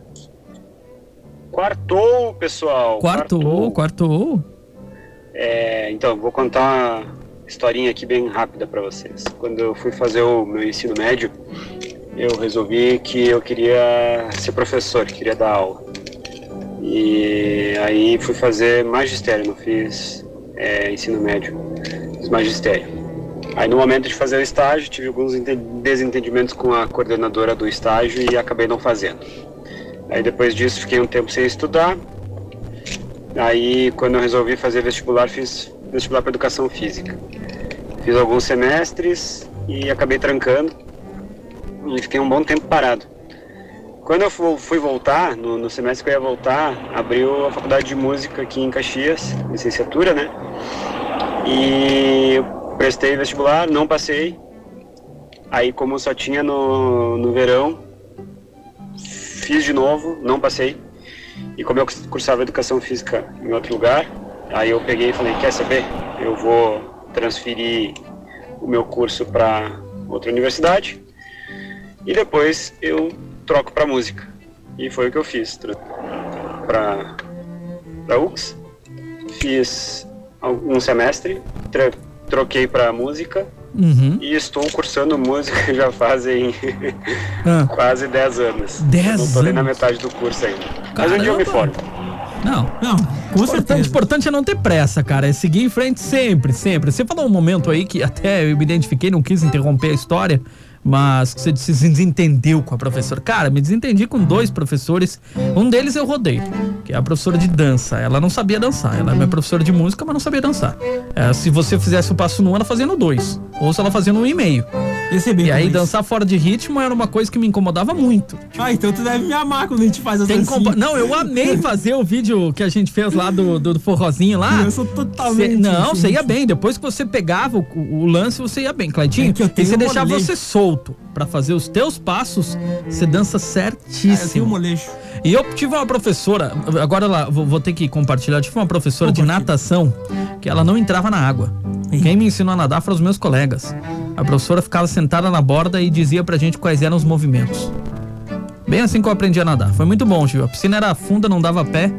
S10: Quartou, pessoal.
S1: Quartou, quartou.
S10: É, então, vou contar uma historinha aqui bem rápida para vocês. Quando eu fui fazer o meu ensino médio, eu resolvi que eu queria ser professor, queria dar aula. E aí fui fazer magistério, não fiz é, ensino médio, fiz magistério. Aí no momento de fazer o estágio, tive alguns ente- desentendimentos com a coordenadora do estágio e acabei não fazendo. Aí depois disso fiquei um tempo sem estudar, Aí, quando eu resolvi fazer vestibular, fiz vestibular para educação física. Fiz alguns semestres e acabei trancando e fiquei um bom tempo parado. Quando eu fu- fui voltar, no, no semestre que eu ia voltar, abriu a faculdade de música aqui em Caxias, licenciatura, né? E o prestei vestibular, não passei. Aí, como só tinha no, no verão, fiz de novo, não passei. E como eu cursava educação física em outro lugar, aí eu peguei e falei: Quer saber? Eu vou transferir o meu curso para outra universidade e depois eu troco para música. E foi o que eu fiz. Para para UX, fiz um semestre, troquei para música
S1: Uhum.
S10: e estou cursando música <laughs> já fazem
S1: Ah.
S10: quase 10 anos.
S1: 10
S10: Não tô nem na
S1: anos?
S10: metade do curso ainda. Mas um dia eu me formo.
S1: Não.
S2: Não, com
S1: O importante,
S2: certeza.
S1: importante é não ter pressa, cara. É seguir em frente sempre, sempre. Você falou um momento aí que até eu me identifiquei, não quis interromper a história, mas você se desentendeu com a professora. Cara, me desentendi com dois professores. Um deles eu rodei, que é a professora de dança. Ela não sabia dançar. Ela é minha professora de música, mas não sabia dançar. É, se você fizesse o passo no ela fazia no dois. Ou se ela fazia no um e meio.
S2: Bem
S1: E aí
S2: isso.
S1: dançar fora de ritmo era uma coisa que me incomodava muito.
S2: Ah, então tu deve me amar quando a gente faz as
S1: Tem compa- Não, eu amei fazer o vídeo que a gente fez lá do, do, do forrozinho lá.
S2: Eu sou totalmente
S1: Cê- não,
S2: assim,
S1: você ia bem. Depois que você pegava o, o lance, você ia bem, Claitinho.
S2: É
S1: e você
S2: um
S1: deixava
S2: molejo.
S1: você solto pra fazer os teus passos, você dança
S2: Ah, eu tenho um
S1: certíssimo.
S2: molejo.
S1: E eu tive uma professora, agora lá, vou, vou ter que compartilhar. Eu tive uma professora de natação que ela não entrava na água. Quem me ensinou a nadar foram os meus colegas. A professora ficava sentada na borda e dizia pra gente quais eram os movimentos. Bem assim que eu aprendi a nadar. Foi muito bom, Gil. A piscina era funda, não dava pé.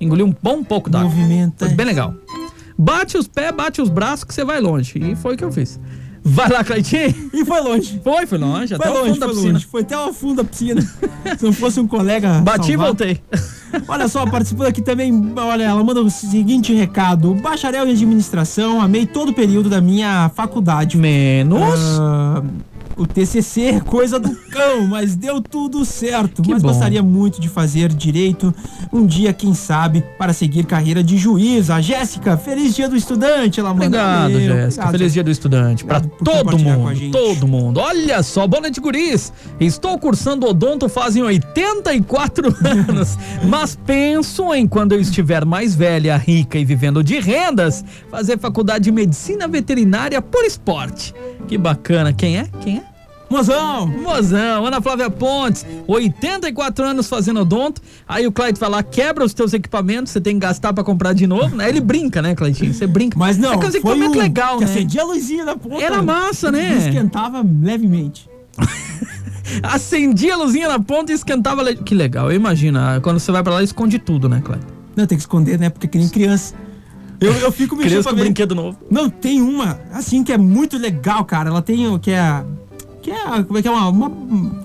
S1: Engoli um bom pouco d'água.
S2: Movimenta.
S1: Foi bem legal. Bate os pés, bate os braços que você vai longe. E foi o que eu fiz. Vai lá, Cleitinho.
S2: E foi longe.
S1: Foi, foi longe.
S2: Foi
S1: até o
S2: longe,
S1: fundo da piscina.
S2: longe. Foi até o fundo da piscina. Se não fosse um colega.
S1: Bati e
S2: salvar.
S1: voltei.
S2: Olha só, participando aqui também, olha, ela manda o seguinte recado: bacharel em administração, amei todo o período da minha faculdade.
S1: Menos.
S2: Ah, o TCC é coisa do <laughs> cão, mas deu tudo certo.
S1: Que
S2: mas
S1: bom.
S2: gostaria muito de fazer direito um dia, quem sabe, para seguir carreira de juiz. A Jéssica, feliz dia do estudante, ela manda.
S1: Obrigado, Jéssica. Feliz dia do estudante.
S2: Por
S1: todo mundo, todo mundo. Olha só, boa noite, guris. Estou cursando odonto fazem 84 <laughs> anos, mas penso em quando eu estiver mais velha, rica e vivendo de rendas, fazer faculdade de medicina veterinária por esporte. Que bacana. Quem é? Quem é?
S2: Mozão!
S1: Mozão, Ana Flávia Pontes, 84 anos fazendo odonto. Aí o Clyde vai lá, quebra os teus equipamentos, você tem que gastar pra comprar de novo, né? Ele brinca, né, Cleitinho? Você brinca.
S2: Mas não,
S1: é que equipamentos
S2: um
S1: legal,
S2: que
S1: né?
S2: acendia a luzinha na ponta.
S1: Era massa, né?
S2: Esquentava levemente. <laughs>
S1: Acendia a luzinha na ponta e esquentava. Le... Que legal, eu imagino. ah, Quando você vai pra lá, esconde tudo, né, Clyde?
S2: Não, tem que esconder, né? Porque que nem criança. Eu, eu fico mexendo
S1: Criança com
S2: ver.
S1: brinquedo novo.
S2: Não, tem uma, assim, que é muito legal, cara. Ela tem o que é. Que é. Como é que é uma. uma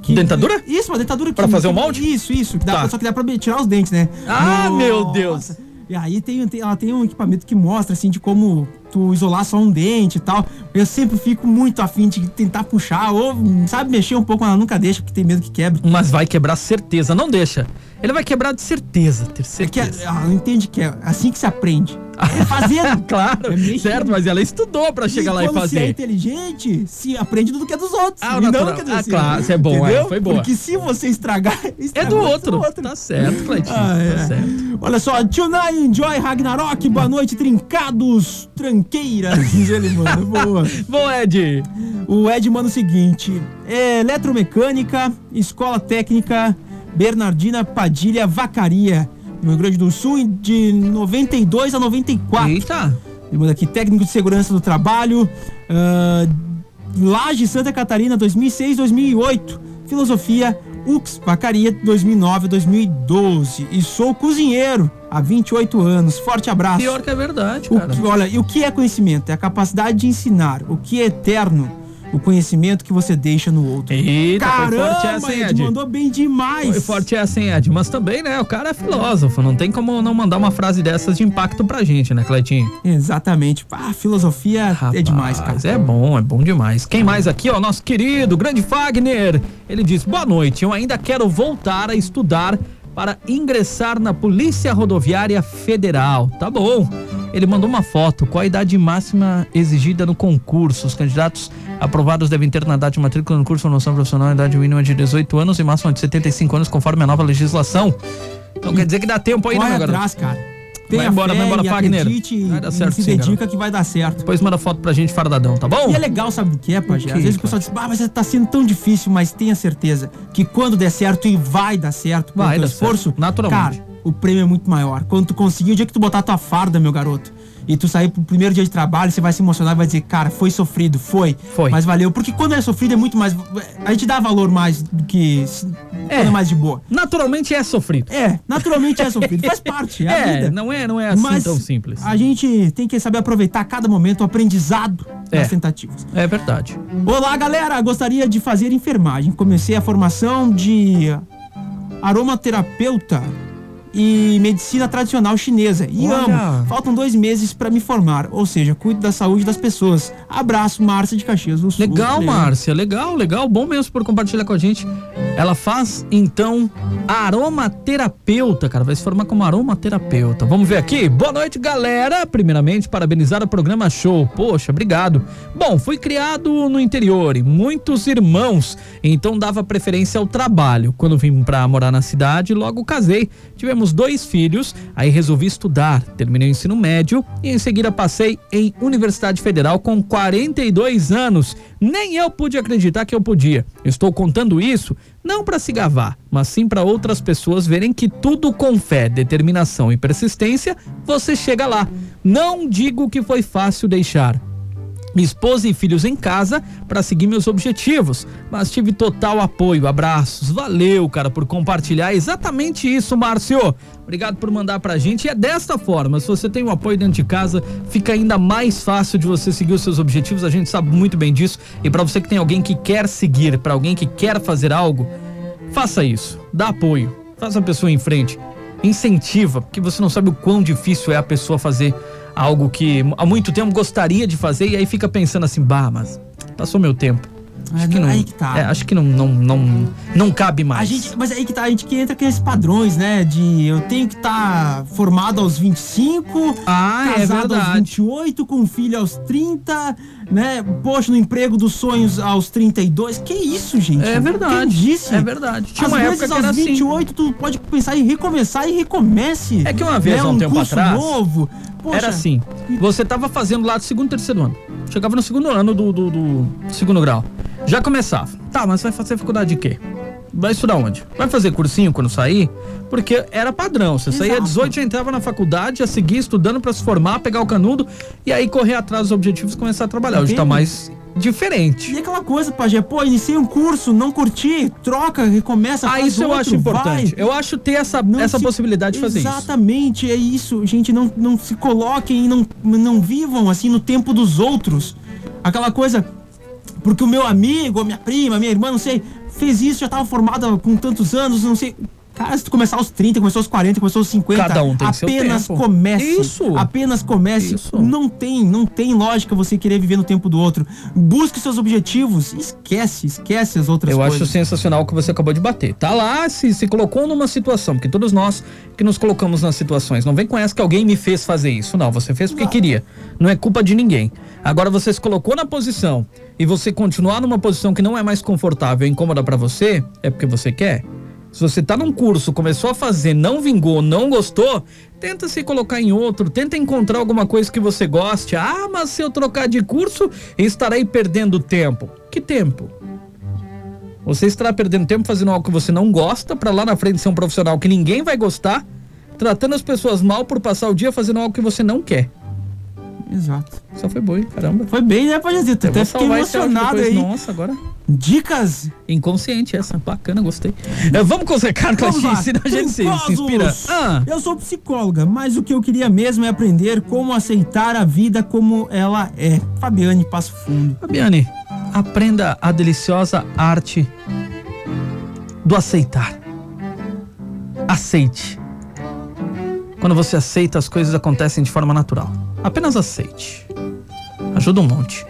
S2: que-
S1: Dentadura?
S2: Isso, uma dentadura que.
S1: Pra fazer o
S2: que-
S1: molde?
S2: Isso, isso. que dá-
S1: Tá.
S2: Só que dá pra tirar os dentes, né?
S1: Ah,
S2: Nossa.
S1: meu Deus.
S2: E aí tem, tem- ela tem um equipamento que mostra, assim, de como tu isolar só um dente e tal. Eu sempre fico muito afim de tentar puxar, ou, sabe, mexer um pouco, mas ela nunca deixa, porque tem medo que quebre.
S1: Mas vai quebrar certeza, não deixa. Ele vai quebrar de certeza, ter
S2: É que
S1: certeza.
S2: ela não entende que é assim que se aprende. É fazendo. <laughs>
S1: claro,
S2: É
S1: certo, mas ela estudou pra chegar lá e
S2: quando você é
S1: fazer.
S2: inteligente, se aprende do que é dos outros.
S1: Ah,
S2: e não
S1: natural.
S2: do que é
S1: Ah,
S2: dos
S1: claro, isso é bom, é, foi boa.
S2: Porque se você estragar,
S1: É
S2: estragou,
S1: do
S2: é
S1: outro. Tá certo, Cleitinho.
S2: Ah, é.
S1: Tá certo.
S2: Olha só, Tonight Enjoy Ragnarok, boa noite, trincados, tranqueiras, diz ele, mano. Boa. <laughs>
S1: Bom, Ed.
S2: O Ed manda o seguinte: é, eletromecânica, escola técnica Bernardina Padilha Vacaria, no Rio Grande do Sul, de 92 a 94.
S1: Eita.
S2: Manda aqui técnico de segurança do trabalho, ah, Laje Santa Catarina 2006 2008, filosofia UX Vacaria 2009 2012 e sou cozinheiro há 28 anos. Forte abraço.
S1: Pior que é verdade,
S2: O
S1: cara.
S2: que- olha, e o que é conhecimento? É a capacidade de ensinar. O que é eterno? O conhecimento que você deixa no outro.
S1: Eita, foi forte
S2: Caramba,
S1: essa, hein,
S2: Ed,
S1: Ed?
S2: mandou bem demais.
S1: Foi forte essa, hein, Ed? Mas também, né? O cara é filósofo. Não tem como não mandar uma frase dessas de impacto pra gente, né, Cleitinho?
S2: Exatamente. Ah, filosofia é demais, cara.
S1: Mas é bom, é bom demais. Quem mais aqui, ó? Nosso querido, grande Wagner. Ele diz: Boa noite, eu ainda quero voltar a estudar para ingressar na Polícia Rodoviária Federal. Tá bom. Ele mandou uma foto. Qual a idade máxima exigida no concurso? Os candidatos aprovados devem ter na data de matrícula no curso de formação profissional idade mínima de 18 anos e máxima de 75 anos, conforme a nova legislação. Então quer dizer que dá tempo aí, né,
S2: atrás, cara. Tenha
S1: vai embora,
S2: fé
S1: vai embora,
S2: e
S1: Fagner.
S2: acredite
S1: Vai dar
S2: e
S1: certo
S2: se
S1: sim,
S2: dedica
S1: garoto.
S2: que vai dar certo.
S1: Depois manda foto pra gente fardadão, tá bom?
S2: E é legal, sabe o que é, Pajé?
S1: O
S2: Às vezes o pessoal diz, ah, mas tá sendo tão difícil, mas tenha certeza que quando der certo e vai dar certo com o
S1: Vai dar
S2: esforço,
S1: certo, naturalmente.
S2: cara, o prêmio é muito maior. Quando tu conseguir, o dia que tu botar tua farda, meu garoto, e tu sair pro primeiro dia de trabalho, você vai se emocionar e vai dizer, cara, foi sofrido, foi,
S1: Foi.
S2: mas valeu. Porque quando é sofrido é muito mais. A gente dá valor mais do que
S1: É.
S2: quando é mais de boa.
S1: Naturalmente é sofrido.
S2: É, naturalmente é sofrido, faz parte, <laughs> é, a vida.
S1: não é, não é assim
S2: Mas
S1: tão simples.
S2: A gente tem que saber aproveitar cada momento, o aprendizado
S1: É.
S2: das tentativas.
S1: É verdade.
S2: Olá, galera! Gostaria de fazer enfermagem. Comecei a formação de aromaterapeuta e medicina tradicional chinesa. E
S1: Olha!
S2: amo. Faltam dois meses pra me formar. Ou seja, cuido da saúde das pessoas. Abraço, Márcia de Caxias do Sul.
S1: Legal. Márcia, legal, legal, bom mesmo por compartilhar com a gente. Ela faz, então, aromaterapeuta, cara, vai se formar como aromaterapeuta. Vamos ver aqui? Boa noite, galera. Primeiramente, parabenizar o programa Show. Poxa, obrigado. Bom, fui criado no interior e muitos irmãos, então dava preferência ao trabalho. Quando vim pra morar na cidade, logo casei. Tivemos dois filhos, aí resolvi estudar. Terminei o ensino médio e em seguida passei em Universidade Federal com 42 anos. Nem eu pude acreditar que eu podia. Estou contando isso não para se gavar, mas sim para outras pessoas verem que tudo com fé, determinação e persistência você chega lá. Não digo que foi fácil deixar esposa e filhos em casa para seguir meus objetivos, mas tive total apoio, abraços, valeu, cara, por compartilhar exatamente isso, Márcio. Obrigado por mandar pra gente. E é desta forma, se você tem um apoio dentro de casa, fica ainda mais fácil de você seguir os seus objetivos. A gente sabe muito bem disso. E para você que tem alguém que quer seguir, para alguém que quer fazer algo, faça isso. Dá apoio. Faça a pessoa em frente. Incentiva, porque você não sabe o quão difícil é a pessoa fazer algo que há muito tempo gostaria de fazer e aí fica pensando assim, bah, mas passou meu tempo. Acho que não,
S2: aí que tá.
S1: é, acho que não, não, não, não cabe mais.
S2: A gente, mas aí que tá, a gente que entra com esses padrões, né? De eu tenho que estar formado aos 25,
S1: Ah, é
S2: casado aos
S1: verdade.
S2: 28, com filho aos 30, né? Poxa, no emprego dos sonhos aos 32. Que isso, gente?
S1: É verdade.
S2: Quem disse?
S1: É verdade. Tinha
S2: Às
S1: uma
S2: vezes,
S1: época
S2: aos
S1: era assim.
S2: 28, tu pode pensar em recomeçar e recomece.
S1: É que uma vez,
S2: né?
S1: há um tempo
S2: curso
S1: atrás,
S2: novo. Poxa,
S1: Era assim. Você tava fazendo lá do segundo, terceiro ano. Chegava no segundo ano do, do, do segundo grau. Já começava. Tá, mas vai fazer faculdade de quê? Vai estudar onde? Vai fazer cursinho quando sair? Porque era padrão. Você saía
S2: Exato.
S1: 18, já entrava na faculdade, já seguia estudando pra se formar, pegar o canudo e aí correr atrás dos objetivos e começar a trabalhar. Hoje tá mais diferente.
S2: E aquela coisa, Pajé, pô, iniciei um curso, não curti, troca, recomeça,
S1: Ah, isso eu
S2: outro,
S1: acho importante.
S2: vai.
S1: Eu acho ter essa,
S2: Não
S1: essa
S2: se-
S1: possibilidade de fazer isso.
S2: Exatamente, é isso. Gente, não, não se coloquem e não, não vivam assim no tempo dos outros. Aquela coisa, porque o meu amigo, a minha prima, a minha irmã, não sei, fez isso, já tava formada com tantos anos, não sei. Cara, se tu começar aos 30, começou aos 40, começou aos 50,
S1: Cada um tem seu
S2: apenas
S1: tempo.
S2: comece.
S1: Isso.
S2: Apenas comece.
S1: Isso.
S2: Não tem, não tem lógica você querer viver no tempo do outro. Busque seus objetivos, esquece, esquece as outras
S1: Eu
S2: coisas.
S1: acho sensacional o que você acabou de bater. Tá lá, se, se colocou numa situação, porque todos nós que nos colocamos nas situações, não vem com essa que alguém me fez fazer isso. Não, você fez porque queria. Não é culpa de ninguém. Agora você se colocou na posição e você continuar numa posição que não é mais confortável e incômoda pra você, é porque você quer. Se você tá num curso, começou a fazer, não vingou, não gostou, tenta se colocar em outro, tenta encontrar alguma coisa que você goste. Ah, mas se eu trocar de curso, estarei perdendo tempo. Que tempo? Você estará perdendo tempo fazendo algo que você não gosta pra lá na frente ser um profissional que ninguém vai gostar, tratando as pessoas mal por passar o dia fazendo algo que você não quer.
S2: Exato.
S1: Só foi bom, hein? Caramba.
S2: Foi bem, né, Pajazito? Até fiquei emocionado
S1: depois.
S2: aí.
S1: Nossa, agora.
S2: Dicas
S1: Inconsciente essa. Bacana, gostei. É, vamos com os recados, senão a gente se, se inspira. Ah,
S2: Eu sou psicóloga, mas o que eu queria mesmo é aprender como aceitar a vida como ela é. Fabiane Passo Fundo.
S1: Fabiane, aprenda a deliciosa arte do aceitar. Aceite. Quando você aceita, as coisas acontecem de forma natural. Apenas aceite. Ajuda um monte.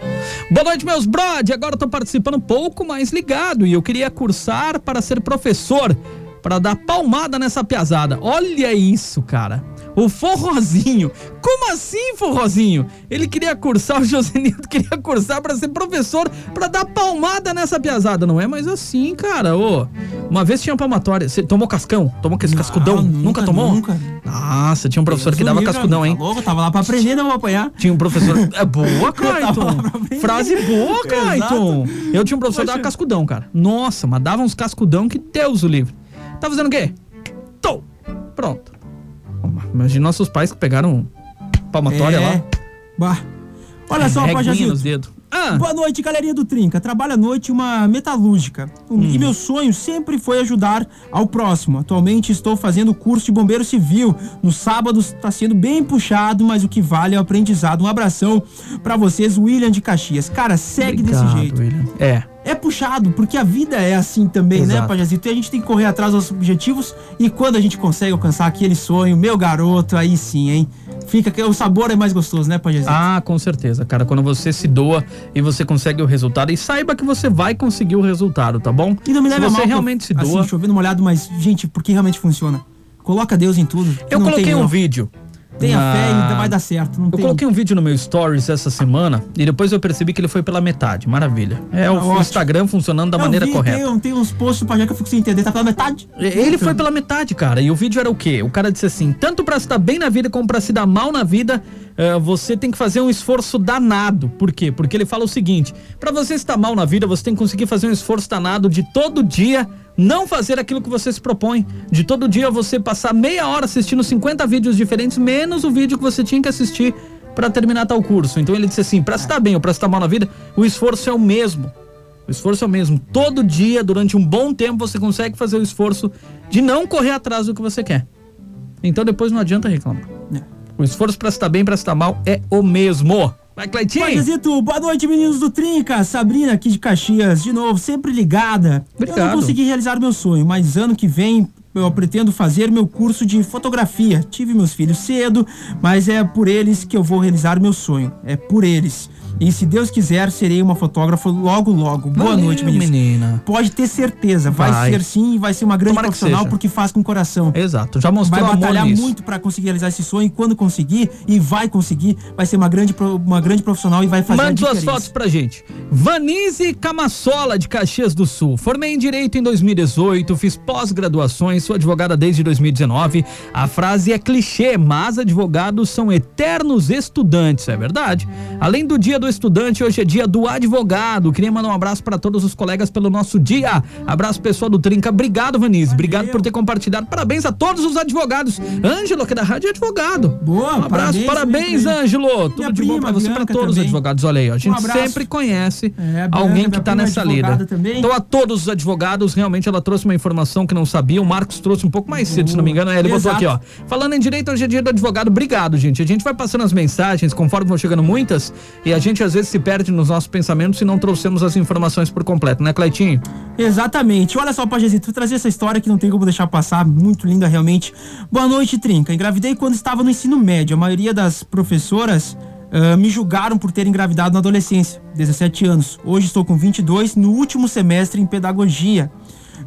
S1: Boa noite, meus brode. Agora tô participando um pouco mais ligado e eu queria cursar para ser professor, para dar palmada nessa piazada. Olha isso, cara. O forrozinho. Como assim, forrozinho? Ele queria cursar, <laughs> o Josenildo queria cursar pra ser professor, pra dar palmada nessa piazada. Não é mais assim, cara. Ô, uma vez tinha palmatória. Você tomou cascão? Tomou esse cascudão? Nunca, tomou?
S2: Nunca.
S1: Nossa, tinha um professor
S2: Deus
S1: que dava cascudão,
S2: amigo,
S1: hein?
S2: tá louco? Tava lá pra aprender, não vou apanhar.
S1: Tinha um professor. <laughs> É boa, Clayton. Frase boa, Clayton. Eu tinha um professor que dava cascudão, cara. Nossa, mas dava uns cascudão que Deus o livre. Tá fazendo o quê? Tô. Pronto. Imagina nossos pais que pegaram palmatória
S2: É.
S1: lá.
S2: Bah. Olha só,
S1: Reguinha
S2: Pajazito.
S1: dedos. Ah.
S2: Boa noite, galerinha do Trinca. Trabalho à noite uma metalúrgica.
S1: Hum.
S2: E meu sonho sempre foi ajudar ao próximo. Atualmente estou fazendo curso de bombeiro civil. Nos sábados está sendo bem puxado, mas o que vale é o aprendizado. Um abração pra vocês, William de Caxias. Cara, segue desse
S1: Obrigado,
S2: jeito.
S1: William. É.
S2: É puxado, porque a vida é assim também, né,
S1: Exato.
S2: Pajazito? E a gente tem que correr atrás dos objetivos e quando a gente consegue alcançar aquele sonho, meu garoto, aí sim, hein? Fica que o sabor é mais gostoso, né, Pajazito?
S1: Ah, com certeza, cara. Quando você se doa e você consegue o resultado, e saiba que você vai conseguir o resultado, tá bom?
S2: E não me leve
S1: se
S2: a
S1: você
S2: mal,
S1: realmente se doa.
S2: Assim, chovendo molhado, mas, gente, porque realmente funciona. Coloca Deus em tudo.
S1: eu coloquei um vídeo.
S2: Tenha
S1: na-
S2: fé e vai dar certo.
S1: Eu
S2: tem...
S1: coloquei um vídeo no meu stories essa semana e depois eu percebi que ele foi pela metade. Maravilha. É
S2: Ah,
S1: o
S2: ótimo.
S1: Instagram funcionando da
S2: Eu
S1: maneira
S2: vi,
S1: correta.
S2: Tem, tem uns posts do Pajé que eu fico sem entender, tá pela metade.
S1: Ele foi pela metade, cara. E o vídeo era o quê? O cara disse assim: tanto pra se dar bem na vida como pra se dar mal na vida, eh, você tem que fazer um esforço danado. Por quê? Porque ele fala o seguinte: pra você estar mal na vida, você tem que conseguir fazer um esforço danado de todo dia não fazer aquilo que você se propõe. De todo dia você passar meia hora assistindo 50 vídeos diferentes, menos o vídeo que você tinha que assistir pra terminar tal curso. Então ele disse assim: se estar bem ou se estar mal na vida, o esforço é o mesmo. O esforço é o mesmo. Todo dia, durante um bom tempo, você consegue fazer o esforço de não correr atrás do que você quer. Então depois não adianta reclamar.
S2: É.
S1: O esforço pra estar bem, pra estar mal é o mesmo. Vai, Cleitinho!
S2: Pajazito, boa noite, meninos do Trinca. Sabrina aqui de Caxias, de novo, sempre ligada. Eu
S1: Obrigado.
S2: não consegui realizar meu sonho, mas ano que vem eu pretendo fazer meu curso de fotografia. Tive meus filhos cedo, mas é por eles que eu vou realizar meu sonho. É por eles. E se Deus quiser, serei uma fotógrafa logo, logo. Boa
S1: Valeu,
S2: noite, meninos.
S1: menina.
S2: Pode ter certeza, vai,
S1: Vai.
S2: ser sim e vai ser uma grande
S1: Tomara
S2: profissional porque faz com coração.
S1: Exato, já mostrou
S2: Vai batalhar muito pra conseguir realizar esse sonho e quando conseguir, e vai conseguir, vai ser uma grande, uma grande profissional e vai fazer
S1: Mande suas fotos pra gente. Vanise Camassola, de Caxias do Sul. Formei em Direito em 2018, fiz pós-graduações, sou advogada desde 2019. A frase é clichê, mas advogados são eternos estudantes, é verdade. Além do dia do estudante, hoje é dia do advogado. Queria mandar um abraço pra todos os colegas pelo nosso dia. Abraço pessoal do Trinca. Obrigado, Vanise. Obrigado por ter compartilhado. Parabéns a todos os advogados. Ângelo, aqui da rádio, é advogado.
S2: Boa,
S1: Um abraço,
S2: parabéns,
S1: Ângelo. Tudo de bom
S2: prima,
S1: pra você, pra
S2: Bianca,
S1: todos os
S2: também.
S1: advogados. Olha aí, ó, a gente
S2: Um
S1: sempre conhece
S2: É, Bianca,
S1: alguém que tá
S2: prima
S1: nessa lida.
S2: também.
S1: Então, a todos os advogados, realmente ela trouxe uma informação que não sabia. O Marcos trouxe um pouco mais cedo, se não me engano. É, ele botou
S2: Exato.
S1: aqui, ó. Falando em direito, hoje é dia do advogado. Obrigado, gente. A gente vai passando as mensagens conforme vão chegando muitas e a gente às vezes se perde nos nossos pensamentos se não trouxemos as informações por completo, né, Cleitinho?
S2: Exatamente. Olha só, Pajezito, trazer essa história que não tem como deixar passar, muito linda realmente. Boa noite, Trinca. Engravidei quando estava no ensino médio. A maioria das professoras ah, me julgaram por ter engravidado na adolescência, 17 anos. Hoje estou com 22, no último semestre em pedagogia.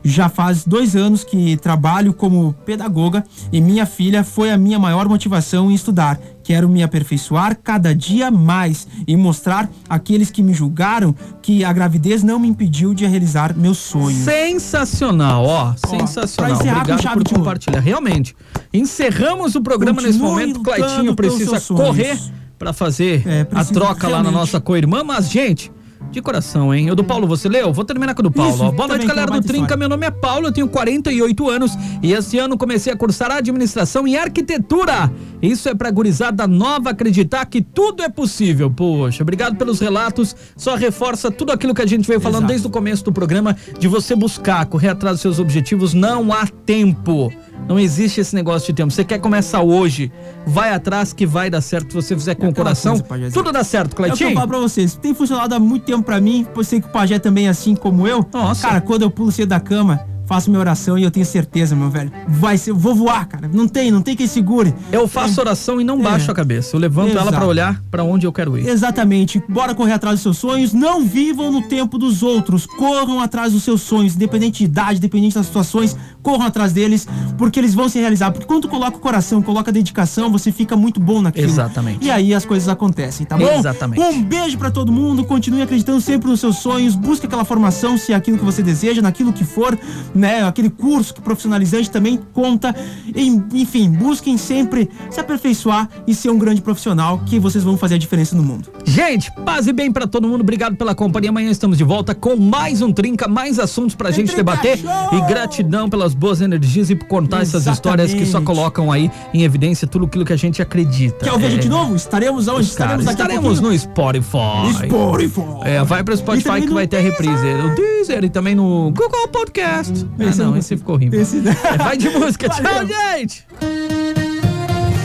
S2: Já faz dois anos que trabalho como pedagoga e minha filha foi a minha maior motivação em estudar. Quero me aperfeiçoar cada dia mais e mostrar àqueles que me julgaram que a gravidez não me impediu de realizar meus sonhos.
S1: Sensacional, ó.
S2: pra
S1: sensacional. Obrigado por compartilhar. Realmente. Encerramos o programa nesse
S2: Continue
S1: momento.
S2: lutando
S1: Cleitinho
S2: pelos
S1: precisa correr pra fazer
S2: É,
S1: a troca lá na
S2: realmente.
S1: nossa co-irmã. Mas, gente, de coração, hein? Eu do Paulo, você leu? Vou terminar com o do Paulo.
S2: Isso.
S1: Boa noite, galera do Trinca. Meu nome é Paulo, eu tenho 48 anos e esse ano comecei a cursar administração e arquitetura. Isso é pra gurizada nova acreditar que tudo é possível. Poxa, obrigado pelos relatos. Só reforça tudo aquilo que a gente veio falando
S2: Exato.
S1: desde o começo do programa de você buscar, correr atrás dos seus objetivos. Não há tempo. Não existe esse negócio de tempo. Você quer começar hoje, vai atrás que vai dar certo se você fizer com o coração.
S2: coisa,
S1: tudo dá certo,
S2: o que eu
S1: Cleitinho.
S2: falo pra vocês. Tem funcionado há muito tempo pra mim. Pois sei que o Pajé também é assim como eu.
S1: Nossa.
S2: Cara, quando eu pulo cedo da cama, faço minha oração e eu tenho certeza, meu velho. Vai ser, vou voar, cara. Não tem, não tem quem segure.
S1: Eu faço oração e não baixo
S2: É.
S1: a cabeça. Eu levanto ela pra
S2: Exato.
S1: olhar pra onde eu quero ir.
S2: Exatamente. Bora correr atrás dos seus sonhos. Não vivam no tempo dos outros. Corram atrás dos seus sonhos, independente de idade, independente das situações. Corram atrás deles, porque eles vão se realizar. Porque quando tu coloca o coração, coloca a dedicação, você fica muito bom naquilo.
S1: Exatamente.
S2: E aí as coisas acontecem, tá bom?
S1: Exatamente.
S2: Um beijo pra todo mundo. Continue acreditando sempre nos seus sonhos. Busque aquela formação, se é aquilo que você deseja, naquilo que for, né? Aquele curso que profissionalizante também conta. Em- Enfim, busquem sempre se aperfeiçoar e ser um grande profissional que vocês vão fazer a diferença no mundo.
S1: Gente, paz e bem pra todo mundo. Obrigado pela companhia. Amanhã estamos de volta com mais um Trinca, mais assuntos pra gente
S2: Trinca
S1: debater.
S2: Show!
S1: E gratidão pelas boas energias e por contar essas histórias que só
S2: Exatamente.
S1: colocam aí em evidência tudo aquilo que a gente acredita.
S2: Quer ouvir
S1: É,
S2: de novo? Estaremos?
S1: Cara,
S2: Estaremos
S1: estaremos no Spotify.
S2: Spotify.
S1: É, vai pro Spotify que vai ter a reprise. No Deezer e também no Google Podcast. Ah,
S2: Esse eu
S1: não,
S2: não
S1: esse ficou rindo.
S2: Esse-
S1: É, vai de música. <laughs> Tchau,
S2: Valeu.
S1: gente.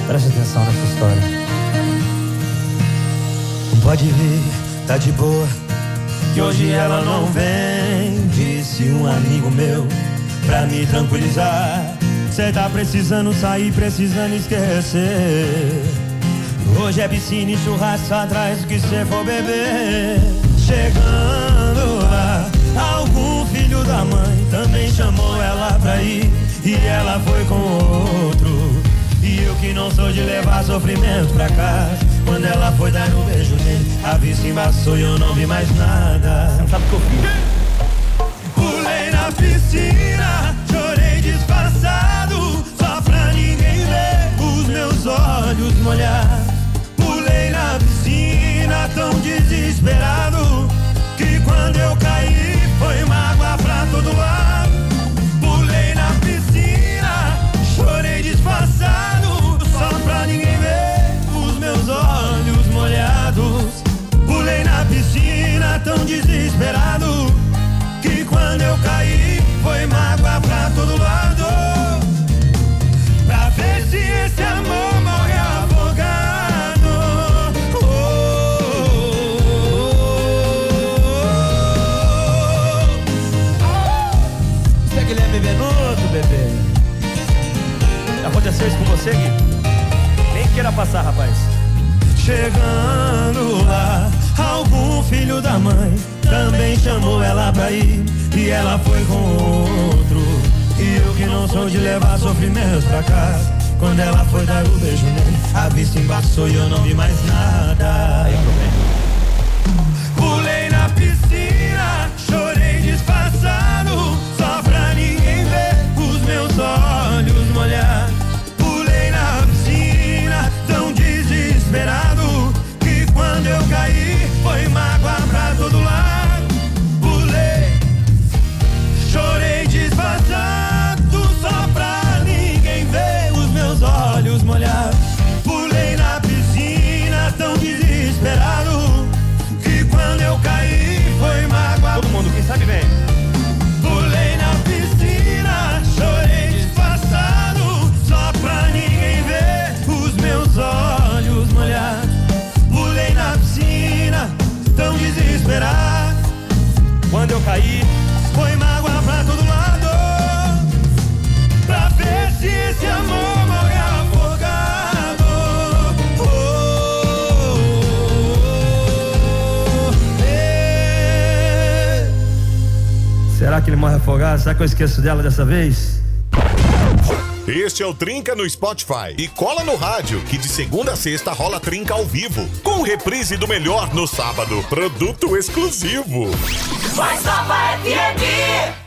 S4: Preste atenção nessa história. Pode vir, tá de boa. Que hoje ela não vem. Disse um amigo meu pra me tranquilizar. Cê tá precisando sair, precisando esquecer. Hoje é piscina e churrasco atrás do que cê for beber. Chegando lá, algum filho da mãe também chamou ela pra ir. E ela foi com outro. E eu que não sou de levar sofrimento pra casa. Quando ela foi dar um beijo nele, a vista embaçou e eu não vi mais nada. Você não sabe o que eu fiz? Pulei na piscina, chorei disfarçado, só pra ninguém ver os meus olhos molhar. Pulei na piscina, tão desesperado, que quando eu caí foi mágoa pra todo lado. Pulei na piscina, chorei disfarçado, só pra ninguém ver os meus olhos molhados. Pulei na piscina, tão desesperado, que quando eu caí foi mágoa pra todo lado. Pra ver se esse amor Gui? Nem queira passar, rapaz. Chegando lá, algum filho da mãe também chamou ela pra ir. E ela foi com outro. E eu que não sou de levar sofrimentos pra casa. Quando ela foi dar o beijo nele, a vista embaçou e eu não vi mais nada. Pulei na piscina, chorei disfarçado, Morre afogado? Será que eu esqueço dela dessa vez?
S5: Este é o Trinca no Spotify. E cola no rádio, que de segunda a sexta rola Trinca ao vivo. Com reprise do melhor no sábado. Produto exclusivo.
S6: Mais Nova FM.